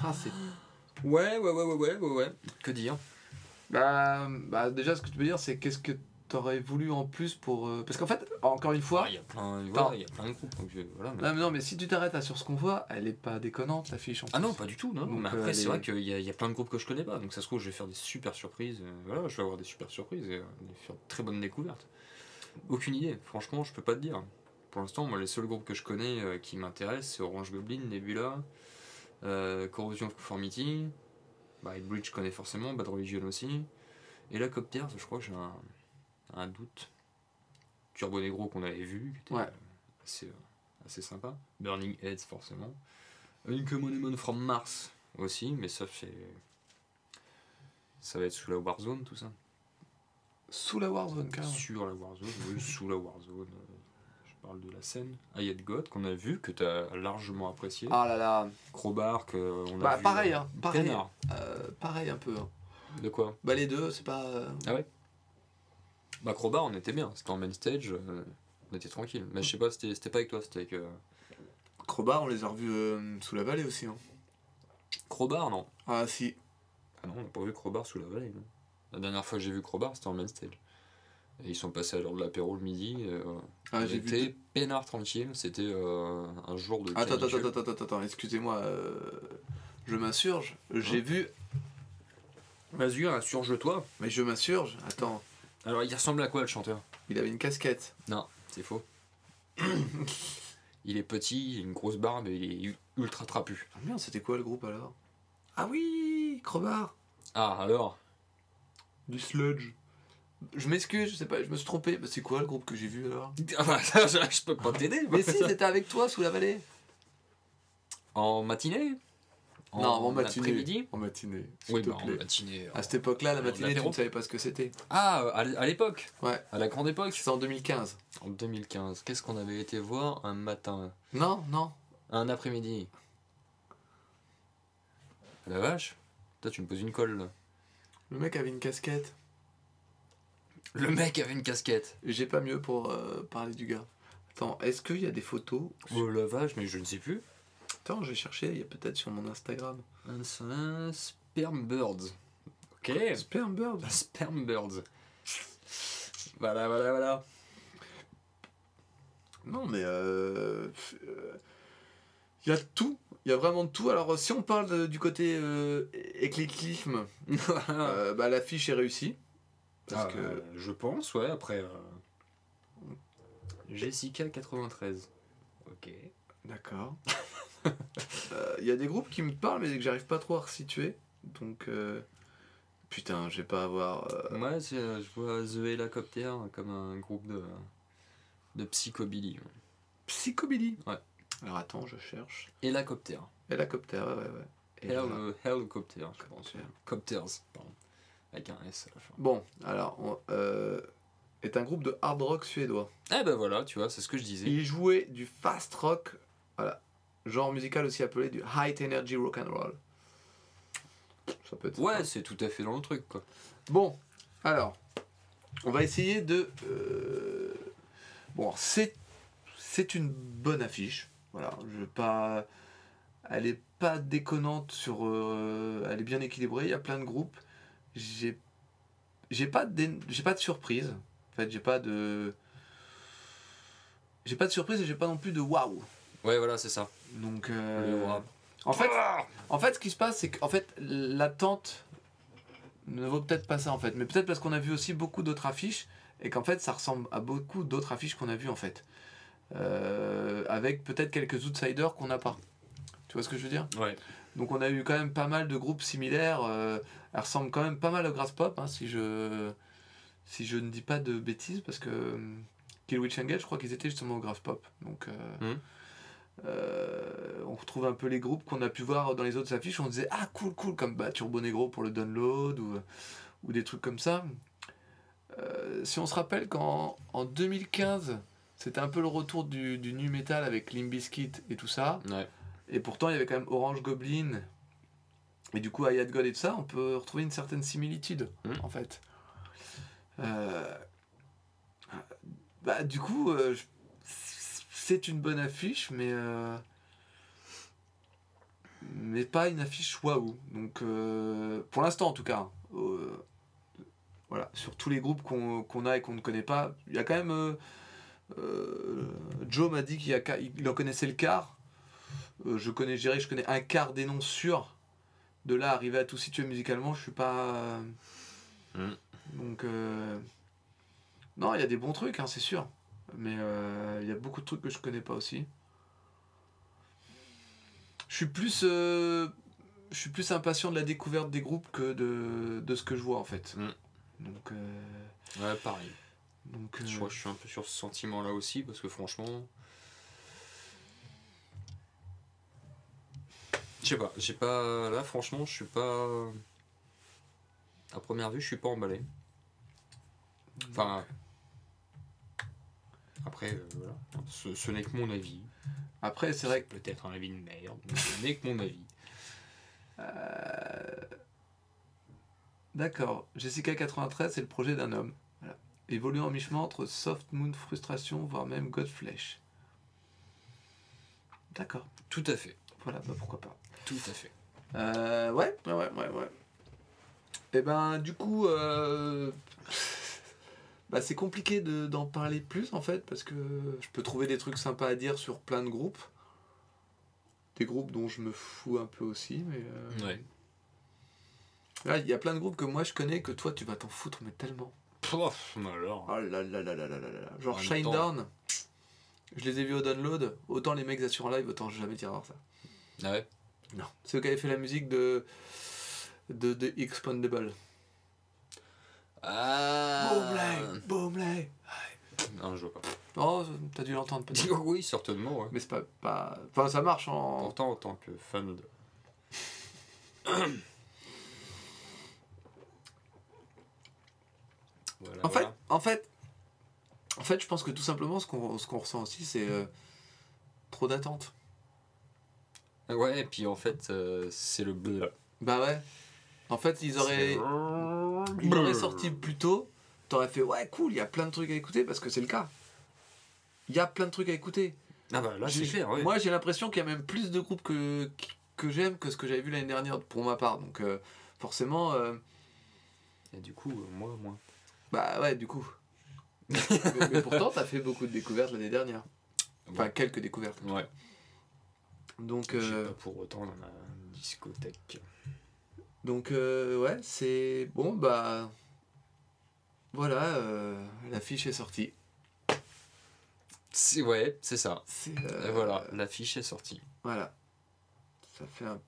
Ah, c'est. Ouais, ouais, ouais, ouais, ouais, ouais, ouais. Que dire? Bah, bah, déjà, ce que tu peux dire, c'est qu'est-ce que t'aurais voulu en plus pour. euh, Parce qu'en fait, encore une fois. Il y a plein, voilà, il y a plein de groupes. Donc, voilà, mais- Non, mais non, mais si tu t'arrêtes à sur ce qu'on voit, elle est pas déconnante, l'affiche en Ah plus. non, pas du tout, non. Donc, mais euh, après, c'est les- vrai qu'il y, y a plein de groupes que je connais pas. Donc ça se trouve, je vais faire des super surprises. euh, voilà, je vais avoir des super surprises et euh, faire de très bonnes découvertes. Aucune idée, franchement, je peux pas te dire. Pour l'instant, moi, les seuls groupes que je connais qui m'intéressent, c'est Orange Goblin, Nebula, Corrosion of Conformity, bah, Bridge je connais forcément, Bad Religion aussi. Et la Copters, je crois que j'ai un, un doute. Turbo Negro qu'on avait vu, qui était Ouais. euh, assez, euh, assez sympa. Burning Heads, forcément. Uncommon from Mars aussi, mais ça c'est. Ça va être sous la Warzone tout ça. Sous la Warzone, carrément. Sur la Warzone, oui, sous la Warzone. euh, Je parle de la scène. Ayat God qu'on a vu, que tu as largement apprécié. Ah là là. Crowbar, que on a Bah, vu. pareil, hein, pareil. Euh, pareil un peu. hein. De quoi? Bah, les deux, c'est pas. euh, Bah, Crowbar, on était bien. C'était en main stage, euh, on était tranquille. Mais je sais pas, c'était pas avec toi, c'était avec. euh, Crowbar, on les a revus euh, sous la vallée aussi. Hein. Crowbar, non. Ah si. Ah non, on n'a pas vu Crowbar sous la vallée. non. La dernière fois que j'ai vu Crowbar, c'était en main stage. Et ils sont passés à l'heure de l'apéro le midi. euh, Ah, j'ai vu peinard tranquille. C'était euh, un jour de. Attends, attends, attends, attends, attends, excusez-moi, euh, je m'insurge. J'ai vu, Vas-y, insurge-toi. mais je m'insurge. Attends, Alors, il ressemble à quoi le chanteur? Il avait une casquette. Non, c'est faux. il est petit, il a une grosse barbe et il est ultra trapu. Ah merde, c'était quoi le groupe alors? Ah oui, Crowbar. Ah, alors? Du sludge. Je m'excuse, je sais pas, je me suis trompé. Bah, c'est quoi le groupe que j'ai vu alors? Ah bah, ça, je, je peux pas t'aider. Mais si, c'était avec toi sous la vallée. En matinée? Non, en matinée. En matinée. Oui, bah, en matinée. À cette époque-là, la matinée, tu ne savais pas ce que c'était. Ah, à l- à l'époque Ouais. À la grande époque C'est en 2015. En 2015. Qu'est-ce qu'on avait été voir un matin? Non, non. Un après-midi La vache Toi, tu me poses une colle là. Le mec avait une casquette. Le mec avait une casquette. J'ai pas mieux pour euh, parler du gars. Attends, est-ce qu'il y a des photos Oh la vache, mais je ne sais plus. Attends, je vais chercher, il y a peut-être sur mon Instagram. Un, un Sperm Birds. Ok. Sperm Bird Sperm Birds. Voilà, voilà, voilà. Non, mais euh, euh, il y a tout. Il y a vraiment tout. Alors, si on parle de- du côté euh, éclectisme, euh, bah, l'affiche est réussie. Parce Ah, que. euh, je pense, ouais, après. euh, Jessica 93. Ok. D'accord. Euh, Il y a des groupes qui me parlent, mais que j'arrive pas trop à resituer. Donc. euh, Putain, je vais pas avoir. euh, Moi, euh, je vois The Helicopter comme un groupe de, de psychobilly. Psychobilly. Ouais. Alors attends, je cherche. Helicopter. Hélicoptère, ouais, ouais, ouais. Hel- euh, Helicopter, je pense. Helicopter. Copters, pardon. Avec un S à la fin. Bon, alors, on, euh, est un groupe de hard rock suédois. Eh ben voilà, tu vois, c'est ce que je disais. Il jouait du fast rock, voilà, genre musical aussi appelé du high energy rock and roll. Ça peut être. Ouais, c'est tout à fait dans le truc, quoi. Bon, alors, on va essayer de. euh, Bon, c'est c'est une bonne affiche. Voilà, je vais pas. Elle est pas déconnante sur. euh, Elle est bien équilibrée. Il y a plein de groupes. J'ai j'ai pas d'é- j'ai pas de surprise. En fait, j'ai pas de. J'ai pas de surprise et j'ai pas non plus de waouh. Ouais, voilà, c'est ça. Donc. Euh, en fait, en fait, ce qui se passe, c'est qu'en fait, l'attente ne vaut peut-être pas ça, en fait. Mais peut-être parce qu'on a vu aussi beaucoup d'autres affiches et qu'en fait, ça ressemble à beaucoup d'autres affiches qu'on a vues, en fait. Euh, avec peut-être quelques outsiders qu'on n'a pas. Tu vois ce que je veux dire? Ouais. Donc, on a eu quand même pas mal de groupes similaires. Euh, elles ressemblent quand même pas mal au Grass Pop, hein, si je si je ne dis pas de bêtises, parce que euh, Kill Witch Engage, je crois qu'ils étaient justement au Grass Pop. Donc, euh, Mhm. Euh, on retrouve un peu les groupes qu'on a pu voir dans les autres affiches. On disait ah cool cool comme bah, Turbo Negro pour le download ou, ou des trucs comme ça. Euh, si on se rappelle qu'en en 2015 c'était un peu le retour du, du nu metal avec Limp Bizkit et tout ça. Ouais. Et pourtant il y avait quand même Orange Goblin et du coup Ayat God et tout ça. On peut retrouver une certaine similitude Mhm. en fait. Euh, bah, du coup, euh, je- c'est une bonne affiche, mais euh, mais pas une affiche waouh. Donc, euh, pour l'instant en tout cas, euh, voilà, sur tous les groupes qu'on a et qu'on ne connaît pas, il y a quand même. Joe m'a dit qu'il en connaissait le quart. Je connais, je dirais que je connais un quart des noms sûrs. De là, arriver à tout situer musicalement, je suis pas. Mm. Donc, euh, non, il y a des bons trucs, hein, c'est sûr. Mais euh, il y a beaucoup de trucs que je connais pas aussi. Je suis plus, euh, je suis plus impatient de la découverte des groupes que de, de ce que je vois en fait. Mm. Donc, euh, Ouais, pareil. donc euh, Je crois que je suis un peu sur ce sentiment-là aussi, parce que franchement. Je sais pas, j'ai pas. Là, franchement, je suis pas. À première vue, je suis pas emballé. Enfin. Après, euh, voilà. Ce, ce n'est que mon avis. après, c'est vrai que Peut-être un avis de merde, mais ce n'est que mon avis. Euh, D'accord. Jessica 93, c'est le projet d'un homme. Voilà. Évoluant en mi-chemin entre Soft Moon Frustration, voire même Godflesh. D'accord. Tout à fait. Voilà, bah pourquoi pas. Tout à fait. Euh, ouais, ouais, ouais, ouais, ouais. Et ben, du coup, euh, bah, c'est compliqué d'en parler plus en fait, parce que je peux trouver des trucs sympas à dire sur plein de groupes. Des groupes dont je me fous un peu aussi, mais. Euh... Ouais. Là, il y a plein de groupes que moi je connais que toi tu vas t'en foutre, mais tellement. Pouf, alors. Oh là là là là là là là. Genre Shine Down, je les ai vus au download, autant les mecs assurent live, autant jamais dire voir ça. Ah ouais? Non. C'est eux qui avaient fait la musique de. de, de Expandable. Ah. Boomlay Boomlay Non, je vois pas. Oh, t'as dû l'entendre peut-être. oui, certainement, ouais. Mais c'est pas, pas. Enfin, ça marche en. Pourtant, en tant que fan de. Voilà, En fait, voilà. en fait. En fait, je pense que tout simplement, ce qu'on ce qu'on ressent aussi, c'est. euh, trop d'attentes. Ouais, et puis en fait, euh, c'est le bleu. Bah ouais. En fait, ils auraient. Ils l'auraient sorti plus tôt, t'aurais fait ouais, cool, il y a plein de trucs à écouter parce que c'est le cas. Il y a plein de trucs à écouter. Ah bah là, c'est J'ai- clair, oui. Moi, j'ai l'impression qu'il y a même plus de groupes que, que j'aime que ce que j'avais vu l'année dernière pour ma part. Donc, euh, forcément, euh, Et du coup, euh, moi, moi. bah ouais, du coup. mais, mais pourtant, t'as fait beaucoup de découvertes l'année dernière. Enfin, quelques découvertes. Ouais. Donc, Je euh, pas pour autant dans la discothèque. Donc, euh, ouais, c'est. Bon, bah. Voilà, euh, l'affiche est sortie. C'est, ouais, c'est ça. C'est, voilà, euh, l'affiche est sortie. Voilà. Ça fait un.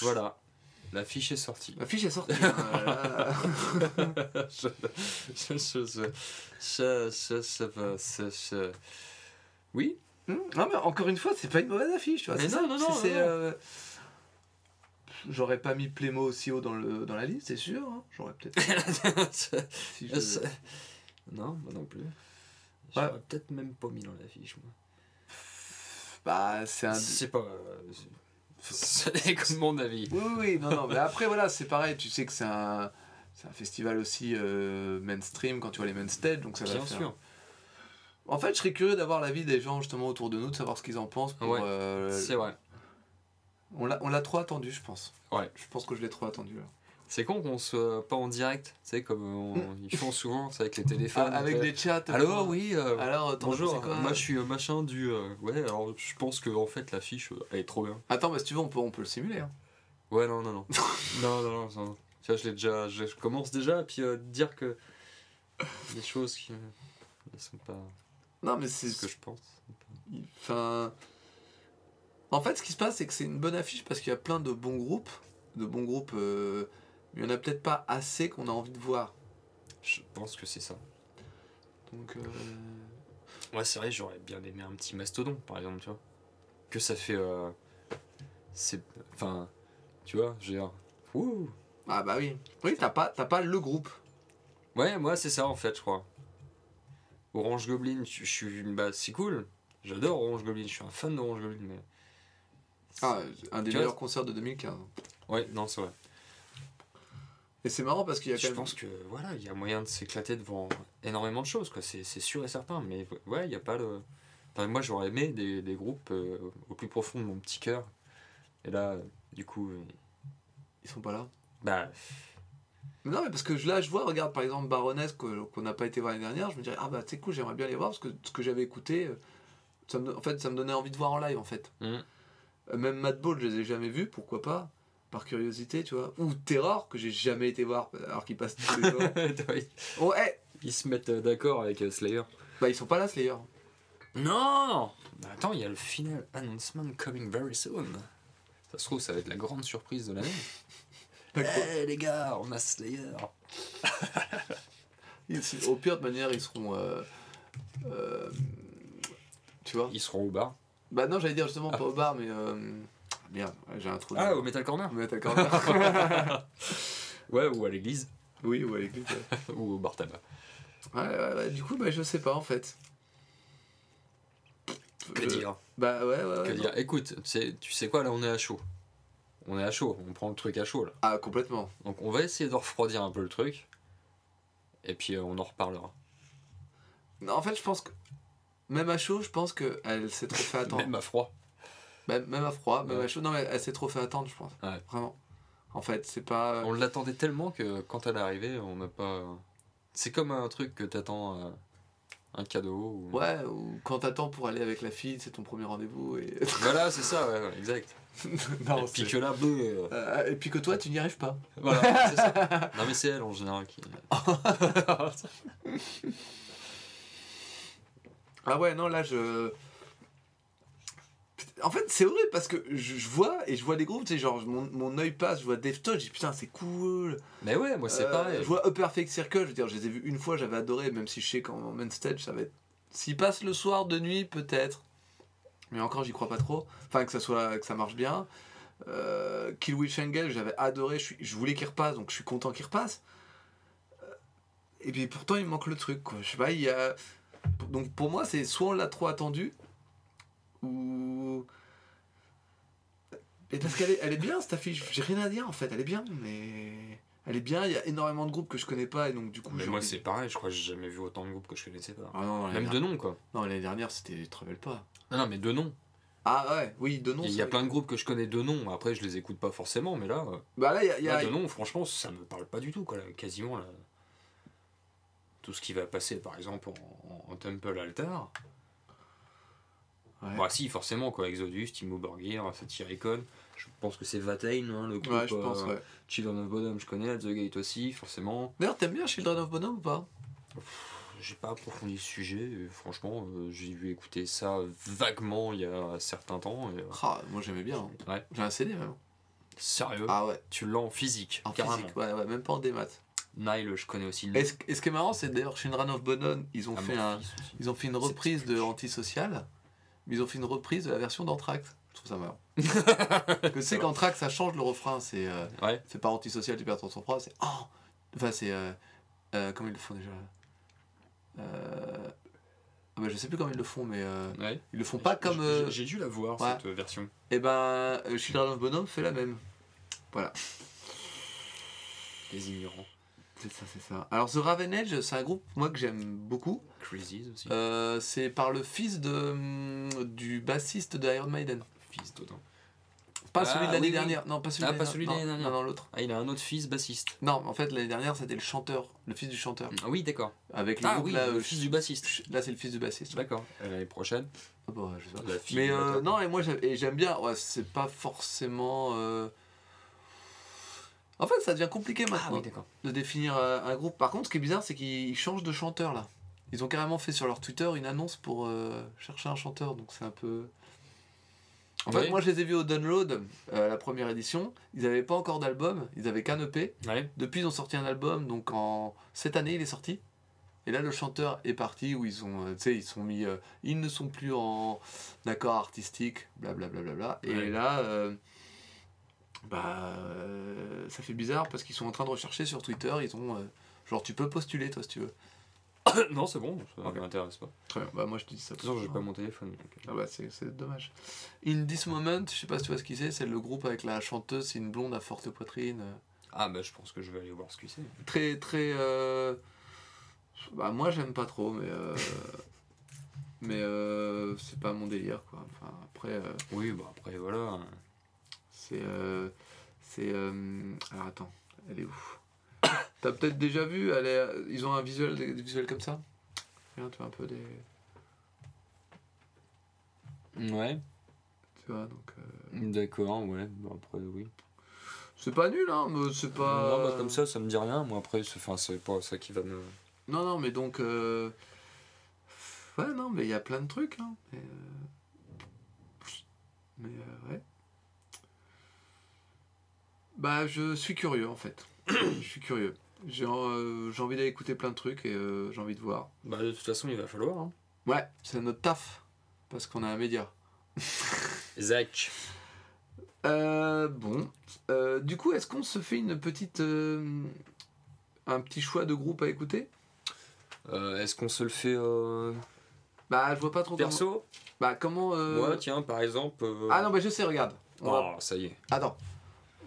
Voilà. La fiche est sortie. La fiche est sortie. Hein, je, je, oui. Mmh. Non mais encore une fois, c'est pas une mauvaise affiche. Non, ça, non, non, c'est, J'aurais pas mis Plémo aussi haut dans, le, dans la liste, c'est sûr. hein. J'aurais peut-être. si je- Non, moi non plus. J'aurais peut-être même pas mis dans l'affiche, moi. Bah, c'est un. C'est pas. c'est- comme mon avis. Oui, oui, non, non, mais après, voilà, c'est pareil, tu sais que c'est un. C'est un festival aussi euh, mainstream quand tu vois les main stage, donc ça va Bien faire- sûr. En fait, je serais curieux d'avoir l'avis des gens justement autour de nous, de savoir ce qu'ils en pensent. Pour, Ouais, euh, C'est vrai. On l'a l'a trop attendu, je pense. Ouais. Je pense que je l'ai trop attendu là. C'est con qu'on soit pas en direct, tu sais, comme on- Mm. ils font souvent, c'est avec les téléphones. Ah, avec sais. des chats. Alors, euh, oui. euh, Alors, Bonjour, quoi moi je suis euh, machin du. euh, ouais, alors je pense que en fait l'affiche euh, elle est trop bien. Attends, mais si tu veux, on peut, on peut le simuler. Hein. Ouais, non, non, non. non, non, non. non. Tu vois, je l'ai déjà. Je commence déjà, puis euh, dire que. Des choses qui. euh, ne sont pas Non, mais c'est. ce que je pense. Enfin. En fait, ce qui se passe, c'est que c'est une bonne affiche parce qu'il y a plein de bons groupes. De bons groupes. euh, Mais il n'y en a peut-être pas assez qu'on a envie de voir. Je pense que c'est ça. Donc. euh, Ouais, c'est vrai, j'aurais bien aimé un petit mastodon, par exemple, tu vois. Que ça fait. euh, c'est. Enfin. Tu vois, je veux dire. Ouh Ah, bah oui. Oui, t'as pas, t'as pas le groupe. Ouais, moi c'est ça en fait, je crois. Orange Goblin, je je suis. Bah, c'est cool. J'adore Orange Goblin, je suis un fan d'Orange Goblin, mais. Ah, un des meilleurs concerts de 2015. Ouais, non, c'est vrai. Et c'est marrant parce qu'il y a quand Je même. pense que voilà, il y a moyen de s'éclater devant énormément de choses, quoi. C'est c'est sûr et certain. Mais ouais, il n'y a pas le. Enfin, moi, j'aurais aimé des, des groupes euh, au plus profond de mon petit cœur. Et là, du coup, euh, Ils sont pas là. bah, Mais non, mais parce que là, je vois, regarde par exemple Baroness qu'on n'a pas été voir l'année dernière, je me dirais, ah bah c'est cool, j'aimerais bien les voir parce que ce que j'avais écouté, euh, ça me, en fait, ça me donnait envie de voir en live en fait. Mhm. Même Mad Ball, je les ai jamais vus, pourquoi pas, par curiosité, tu vois. Ou Terror, que j'ai jamais été voir, alors qu'ils passent tous les jours. Oh, hey ils se mettent euh, d'accord avec euh, Slayer. Bah, ils sont pas là, Slayer. Non Bah, Attends, il y a le final announcement coming very soon. Ça se trouve, ça va être la grande surprise de l'année. Eh les gars, on a Slayer. Au pire, de manière, ils seront. euh, euh, tu vois Ils seront au bar. Bah, non, j'allais dire justement pas au bar, mais. Euh, merde, j'ai un trou. Ah, au Metal Corner Mais d'accord. ouais, ou à l'église. Oui, ou à l'église. ouais. ou au bar tabac. Ouais, ouais, ouais, du coup, bah, je sais pas en fait. Que Je- dire? Bah ouais, ouais, ouais. Que non. dire? Écoute, tu sais, tu sais quoi, là on est à chaud. On est à chaud, on prend le truc à chaud là. Ah, complètement. Donc on va essayer de refroidir un peu le truc. Et puis euh, on en reparlera. Non, en fait, je pense que. Même à chaud, je pense qu'elle s'est trop fait attendre. Même à froid. Même à froid, même Ouais. à chaud. Non, mais elle s'est trop fait attendre, je pense. Ouais. Vraiment. En fait, c'est pas. On l'attendait tellement que quand elle est arrivée, on n'a pas. C'est comme un truc que t'attends euh, un cadeau. Ou... Ouais, ou quand t'attends pour aller avec la fille, c'est ton premier rendez-vous. Et... Voilà, c'est ça, ouais, exact. non, et puis que là, bleu. euh, Euh, et puis que toi, tu n'y arrives pas. Voilà, c'est ça. Non, mais c'est elle en général qui. Ah ouais, non, là, je. En fait, c'est horrible parce que je, vois et je vois des groupes, tu sais, genre mon, mon œil passe, je vois Deftones, je dis putain, c'est cool. Mais ouais, moi c'est Euh, pareil. Je vois Upper Fake Circle, je veux dire, je les ai vus une fois, j'avais adoré, même si je sais qu'en main stage, ça va être. S'ils passent le soir de nuit, peut-être. Mais encore, j'y crois pas trop. Enfin, que ça, soit, que ça marche bien. Euh, Kill Witch Angel, j'avais adoré, je, suis- je voulais qu'il repasse, donc je suis content qu'il repasse. Euh, Et puis pourtant, il me manque le truc, quoi. Je sais pas, il y a. Donc pour moi, c'est soit on l'a trop attendu, ou. Et parce qu'elle est, elle est bien cette affiche, j'ai rien à dire en fait, elle est bien, mais. Elle est bien, il y a énormément de groupes que je connais pas et donc du coup. Mais moi c'est pareil, je crois que j'ai jamais vu autant de groupes que je connaissais pas. Ah non, Même de dernière- nom quoi. Non, l'année dernière c'était Travel pas. Non, non, mais de nom. Ah ouais, oui, de nom. Il y a plein de groupes que je connais de nom, après je les écoute pas forcément, mais là, euh, Bah là, il y a. il y a- là, de nom, franchement, ça me parle pas du tout quoi. là, quasiment là. Tout ce qui va passer par exemple en, en Temple Altar. Ouais. Bah si, forcément quoi, Exodus, Timo Borgir, Satyricon. Je pense que c'est Vatain, hein, le groupe. Ouais, je pense, euh, ouais. Children of Bodom, je connais, the Gate aussi, forcément. D'ailleurs, t'aimes bien Children of Bonhomme ou pas? J'ai pas approfondi le sujet, et franchement, euh, j'ai vu écouter ça vaguement il y a un certain temps. Et, euh, Ah, moi j'aimais bien. hein. Ouais. J'ai un CD même. sérieux, Ah ouais, tu l'as en physique, en carrément. physique, ouais, ouais, même pas en démat. Nile, je connais aussi. Et ce, et ce qui est marrant, c'est d'ailleurs Children of Bonhomme, ils ont, fait, un, Amorphis aussi. ils ont fait une C'est reprise de. Antisocial, mais ils ont fait une reprise de la version d'Anthrax. Je trouve ça marrant. Que sais qu'Anthrax, ça change le refrain, c'est. euh, Ouais, c'est pas antisocial, tu perds ton sang-froid, c'est. Oh Enfin, c'est. euh, euh, comment ils le font déjà? Euh, ah bah, Je sais plus comment ils le font, mais. euh, ouais. ils le font pas comme. J'ai- euh, J'ai dû la voir, ouais. cette version. Et ben, euh, Children of Bonhomme fait la même. Voilà, Les ignorants. C'est ça, c'est ça. Alors, The Raven Edge, c'est un groupe, moi, que j'aime beaucoup. Crazies aussi. Euh, c'est par le fils de, hum, du bassiste de Iron Maiden. Fils d'Odin. Pas Ah, celui de l'année oui, oui. dernière. Non, pas celui Ah, de pas l'année celui de non, l'année dernière. Non, non, l'autre. Ah, il a un autre fils bassiste. Non, en fait, l'année dernière, c'était le chanteur, le fils du chanteur. Ah oui, d'accord. Avec le Ah groupe, oui, là, le euh, fils du bassiste. Là, c'est le fils du bassiste. D'accord. Et L'année prochaine, Ah bah, je sais pas. la fille Mais euh, non, et moi j'aime- et j'aime bien. Ouais, c'est pas forcément. euh, En fait, ça devient compliqué Ah maintenant oui, de définir euh, un groupe. Par contre, ce qui est bizarre, c'est qu'ils changent de chanteur là. Ils ont carrément fait sur leur Twitter une annonce pour euh, chercher un chanteur, donc c'est un peu. En fait, moi je les ai vus au Download, euh, la première édition. Ils n'avaient pas encore d'album, ils avaient qu'un EP. Depuis, ils ont sorti un album, donc en cette année, il est sorti. Et là, le chanteur est parti, où ils ont, euh, tu sais, ils sont mis, ils ne sont plus en accord artistique, blablabla. Bla, bla, bla. Et Ouais. là, bah, euh, ça fait bizarre parce qu'ils sont en train de rechercher sur Twitter. Ils ont, euh, genre, tu peux postuler, toi, si tu veux. non, c'est bon, ça Ok. m'intéresse pas. De Très bien. Bah, moi, je te dis ça. toute façon, j'ai pas mon téléphone. donc, euh. Ah bah, c'est c'est dommage. In This Moment, je sais pas si tu vois ce qu'il c'est, c'est le groupe avec la chanteuse, c'est une blonde à forte poitrine. euh, Ah, bah, je pense que je vais aller voir ce que c'est. très très euh, bah moi j'aime pas trop mais euh, mais euh, c'est pas mon délire quoi enfin après euh, Oui, bah, après, voilà. C'est euh, c'est euh, alors attends elle est où? T'as peut-être déjà vu elle est, ils ont un visuel des des visuels comme ça? Regarde, tu vois un peu des Ouais, tu vois donc euh, d'accord, ouais. Bah, après, oui. c'est pas nul hein mais c'est pas Non, bah, comme ça, ça me dit rien. Moi, après, c'est enfin, c'est pas ça qui va me. non non mais donc euh, ouais non mais il y a plein de trucs hein mais, euh, mais ouais Bah, je suis curieux en fait. je suis curieux. J'ai euh, j'ai envie d'aller écouter plein de trucs et euh, j'ai envie de voir. Bah, de toute façon, il va falloir. Hein. Ouais, c'est notre taf. Parce qu'on a un média. Zach. Euh, bon. Euh, du coup, est-ce qu'on se fait une petite. un petit choix de groupe à écouter? Euh, Est-ce qu'on se le fait Bah, je vois pas trop comment. perso Bah, comment. Moi, tiens, par exemple. Ah non, bah je sais, regarde. On va- Oh, ça y est. Attends.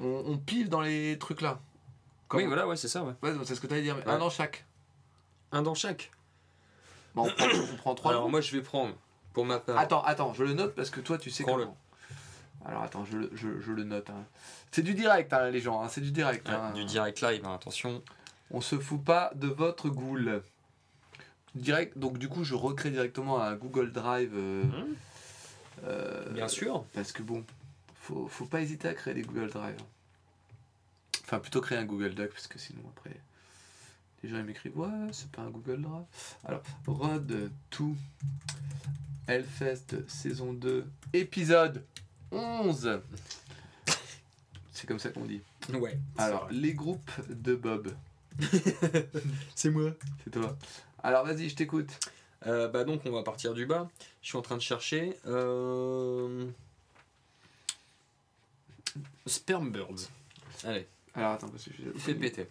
On, on pile dans les trucs là. Oui, voilà, ouais, c'est ça, ouais. Ouais, c'est ce que t'allais dire. Mais Ouais. un dans chaque. Un dans chaque. Bah, on, prend, on prend trois Alors moi je vais prendre, pour ma part, Attends, attends, je le note parce que toi tu sais Prends-le. comment. Alors attends, je, le- je, je le note. hein. C'est du direct, hein, les gens, hein, c'est du direct. Du direct live, attention. On se fout pas de votre goule. Direct, donc du coup je recrée directement un Google Drive. euh, Hum, euh, Bien sûr. Parce que bon, faut, faut pas hésiter à créer des Google Drive. Enfin, plutôt créer un Google Doc, parce que sinon après, les gens ils m'écrivent Ouais, c'est pas un Google Drive. Alors, Road to Hellfest saison 2, épisode 11. C'est comme ça qu'on dit. Ouais. Alors, les groupes de Bob, c'est moi. c'est toi. Alors, vas-y, je t'écoute. Euh, bah donc on va partir du bas. Je suis en train de chercher. Euh... Sperm Birds. Allez, Alors, attends, parce que je il fait péter.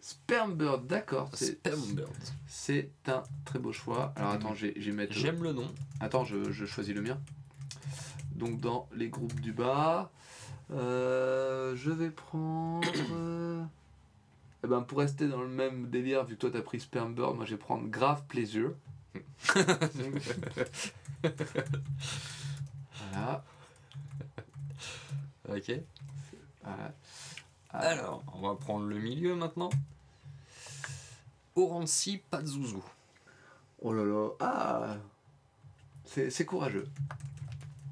Spermbird, d'accord. C'est Sperm Birds. c'est un très beau choix. Alors, attends, j'ai mettre. J'aime le nom. Attends, je, je choisis le mien. Donc dans les groupes du bas, euh, je vais prendre... euh, eh ben, pour rester dans le même délire, vu que toi t'as pris Sperm Bird, moi je vais prendre Grave Pleasure. voilà. Ok. voilà. Alors, on va prendre le milieu maintenant. Orancy Pazuzu. Oh là là. Ah C'est courageux.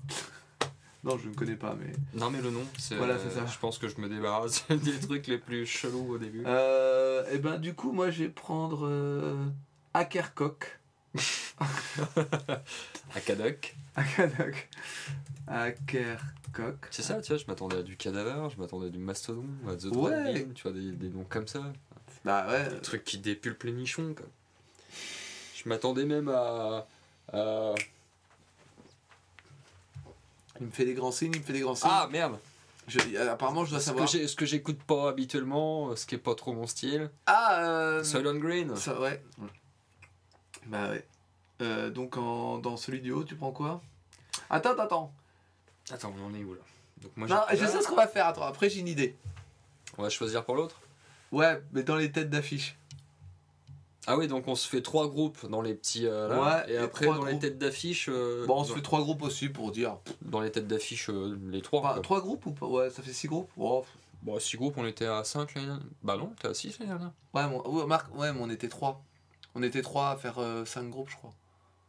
non, je ne connais pas, mais... Non mais le nom, c'est. Voilà, c'est ça. Je pense que je me débarrasse des trucs les plus chelous au début. Euh, et ben du coup, moi je vais prendre euh, Ackercock. Akadok. Akadok. Ackercock. C'est ça, tu vois, je m'attendais à du cadaver, je m'attendais à du mastodon, à The Ouais. Dragon, tu vois, des, des noms comme ça. Bah ouais. Des trucs qui dépulpent les nichons, quoi. Je m'attendais même à. à- Il me fait des grands signes, il me fait des grands signes. Ah merde Je- apparemment, je dois Ce savoir. ce que j'écoute pas habituellement, ce qui est pas trop mon style. Ah, euh... Soylent Green. Ça, ouais. Bah ouais. Euh, donc en, dans celui du haut, tu prends quoi? Attends, attends, attends. Attends, on en est où là? Donc moi Non, je sais ce qu'on va faire. Attends, après j'ai une idée. On va choisir pour l'autre? Ouais, mais dans les têtes d'affiche. Ah oui, donc on se fait trois groupes dans les petits. euh, là, Ouais, et et après, trois dans les groupes. têtes d'affiche. euh, Bon, on se dans, fait trois groupes aussi pour dire. dans les têtes d'affiche, euh, les trois. Enfin, quoi. trois groupes ou pas? Ouais, ça fait six groupes. Oh, Bon, six groupes, on était à 5 l'année dernière. Bah non, t'es à 6 l'année dernière. Ouais, mon... ouais, Marc, ouais, mais on était trois. On était trois à faire euh, cinq groupes, je crois.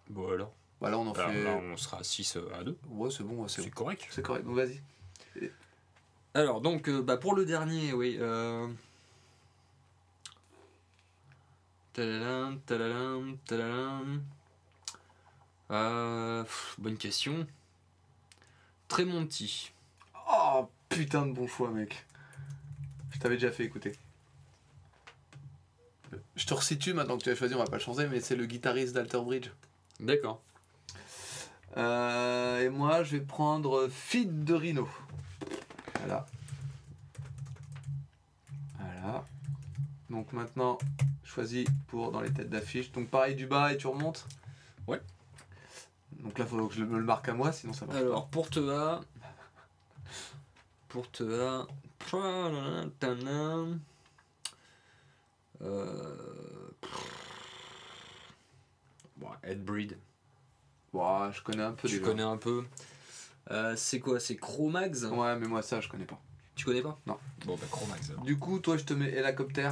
Bon alors. Bah là, on en Alors, fait. là, on sera à 6 à 2. Ouais, c'est bon, c'est bon. correct. C'est correct, donc vas-y. Alors, donc, euh, bah, pour le dernier, oui. Euh... Tadadam, tadadam, tadadam. Euh, pff, bonne question. Tremonti. Oh putain de bon choix, mec. Je t'avais déjà fait écouter. Je te resitue maintenant que tu as choisi, on va pas le changer, mais c'est le guitariste d'Alter Bridge. D'accord. Euh, et moi, je vais prendre Feed de Rhino. Voilà. Voilà. Donc maintenant, choisis pour dans les têtes d'affiche. Donc pareil du bas et tu remontes? Ouais. Donc là, il faut que je me le marque à moi, sinon ça marche Alors, pour te A. Pour te A. Euh... Bon, Headbreed. pas. Ouah, je connais un peu Tu déjà. connais un peu. Euh, c'est quoi C'est Chromax Ouais, mais moi ça, je connais pas. Tu connais pas? Non. Bon, bah Chromax alors. Du coup, toi, je te mets Helicopter.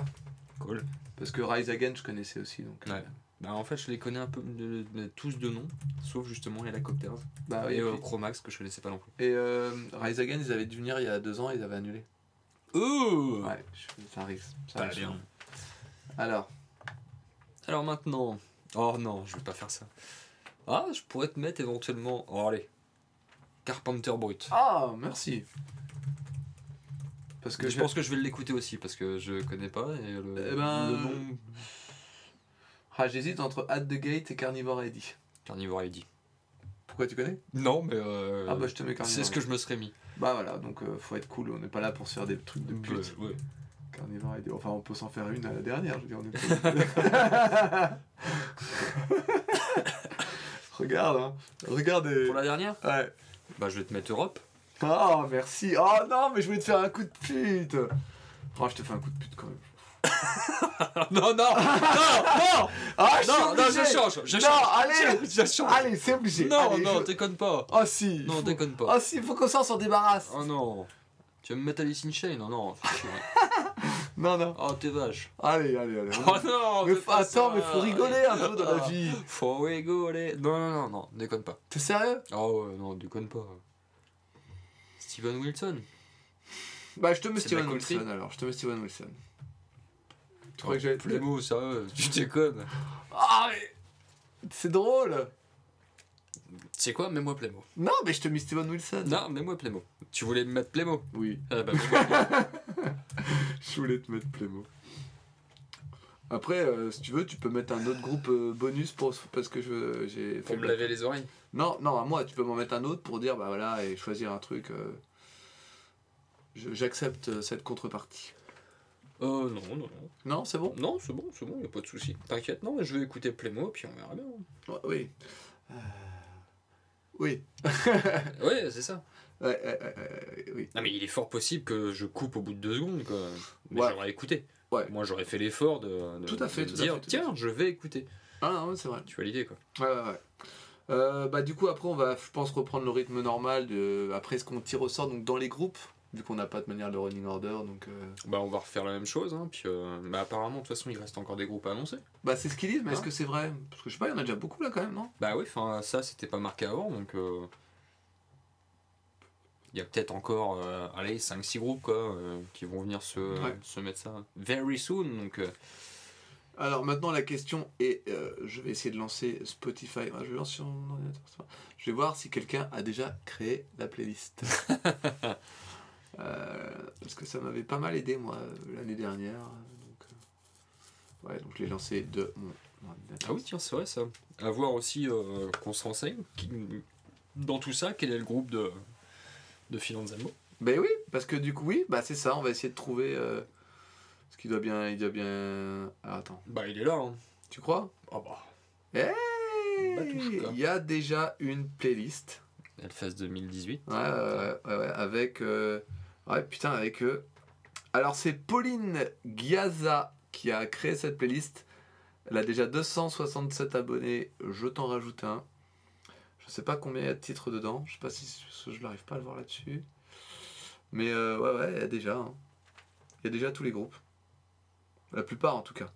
Cool. Parce que Rise Again, je connaissais aussi. Donc, Ouais. euh, Bah, en fait, je les connais un peu de- de- tous de nom, sauf justement Helicopters. bah et euh, Chromax que je connaissais pas non plus. Et euh, Rise Again, ils avaient dû venir il y a deux ans, ils avaient annulé. Oh Ouais, je- ça arrive. Ça Pas arrive bien. Alors, Alors maintenant. Oh non, je vais pas faire ça. Ah, je pourrais te mettre éventuellement. Oh, allez. Carpenter Brut. ah, merci. Parce que je pense que je vais l'écouter aussi parce que je connais pas et le, Eh ben, le nom Ah, j'hésite entre At the Gate et Carnivore ID. Carnivore ID. Pourquoi tu connais? Non, mais euh, Ah bah je te mets Carnivore. c'est ce que je me serais mis. Bah voilà, donc euh, faut être cool, on n'est pas là pour se faire des trucs de pute. Ouais, ouais. Carnivore. Enfin, on peut s'en faire une à la dernière, je veux dire, on est Regarde, hein. Regarde. et- Pour la dernière? Ouais. Bah, je vais te mettre Europe. Oh, merci. Oh non, mais je voulais te faire un coup de pute. Oh, je te fais un coup de pute quand même. non, non, non, non Ah, je Non, non, je change, je Non, allez. Je, je change. Allez, c'est obligé. non, Allez, non, je- déconne pas. Oh si. Non, faut- déconne pas. Oh si, faut qu'on s'en s'en débarrasse. Oh non. Tu vas me mettre Alice in Chains Non, non. Non, non. Oh, t'es vache. Allez, allez, allez. Oh non, mais pas attends, ça. mais faut rigoler un peu dans la Ah, vie. Faut rigoler. Non, non, non, non, déconne pas. T'es sérieux? Oh ouais, non, déconne pas. Steven Wilson. Bah, je te mets Steven country. Wilson alors. Je te mets Steven Wilson. Tu Oh, crois que j'avais Plémo, sérieux, tu déconnes. Ah, mais... C'est drôle. C'est quoi Mets-moi Plémo. Non, mais je te mets Steven Wilson. Non, mets-moi Plémo. Tu voulais me mettre Plémo Oui, Ah bah, je voulais te mettre Playmo. Après, euh, si tu veux, tu peux mettre un autre groupe euh, bonus pour, parce que je j'ai Pour me le- laver les oreilles. Non, non, à moi, tu peux m'en mettre un autre pour dire, bah voilà, et choisir un truc. euh, je- J'accepte euh, cette contrepartie. Oh non, non, non. Non, c'est bon? Non, c'est bon, c'est bon, y a pas de souci. T'inquiète, non, je vais écouter Plémo, puis on verra bien. Ouais, Oui. Euh, Oui. Ouais, c'est ça. Ouais, oui. Non, mais il est fort possible que je coupe au bout de deux secondes, quoi. Mais Ouais. j'aurais écouté. Ouais. Moi, j'aurais fait l'effort de, de- Tout à fait, de tout à dire fait, tout à tiens, je vais écouter. Ah non, c'est vrai. Tu vois l'idée, quoi. Ouais, ouais, ouais. Euh, bah, du coup, après, on va, je pense, reprendre le rythme normal. De... Après, ce qu'on tire au sort donc, dans les groupes, vu qu'on n'a pas de manière de running order. Donc, euh, Bah, on va refaire la même chose, hein, puis euh, bah, apparemment, de toute façon, il reste encore des groupes à annoncer. Bah, c'est ce qu'ils disent, mais est-ce Hein que c'est vrai? Parce que je sais pas, il y en a déjà beaucoup là quand même, non? Bah oui, enfin, ça, c'était pas marqué avant, donc. euh, Il y a peut-être encore, allez, 5-6 groupes, quoi, qui vont venir se, Ouais. se mettre ça very soon, donc. Alors maintenant la question est, euh, je vais essayer de lancer Spotify. Ah, Je vais lancer sur mon ordinateur. Je vais voir si quelqu'un a déjà créé la playlist. Euh, parce que ça m'avait pas mal aidé moi l'année dernière. Donc, euh, ouais, donc je l'ai lancé de mon. Ah oui, tiens, c'est vrai ça. À voir aussi euh, qu'on se renseigne. qui- Dans tout ça, quel est le groupe de, de Filanzamo Ben oui, parce que du coup oui, bah c'est ça. On va essayer de trouver. Euh, ce qui doit bien, il doit bien. Attends, Bah, il est là. Hein. tu crois? Ah bah. Hey. Il y a déjà une playlist. Hellfest 2018. Ouais, ouais, ouais, ouais, ouais, avec. Ouais, putain, avec eux. Alors, c'est Pauline Giaza qui a créé cette playlist. Elle a déjà 267 abonnés. Je t'en rajoute un. Je sais pas combien il y a de titres dedans. Je sais pas si je n'arrive pas à le voir là-dessus. Mais euh, ouais, ouais, il y a déjà. hein. Il y a déjà tous les groupes. La plupart en tout cas.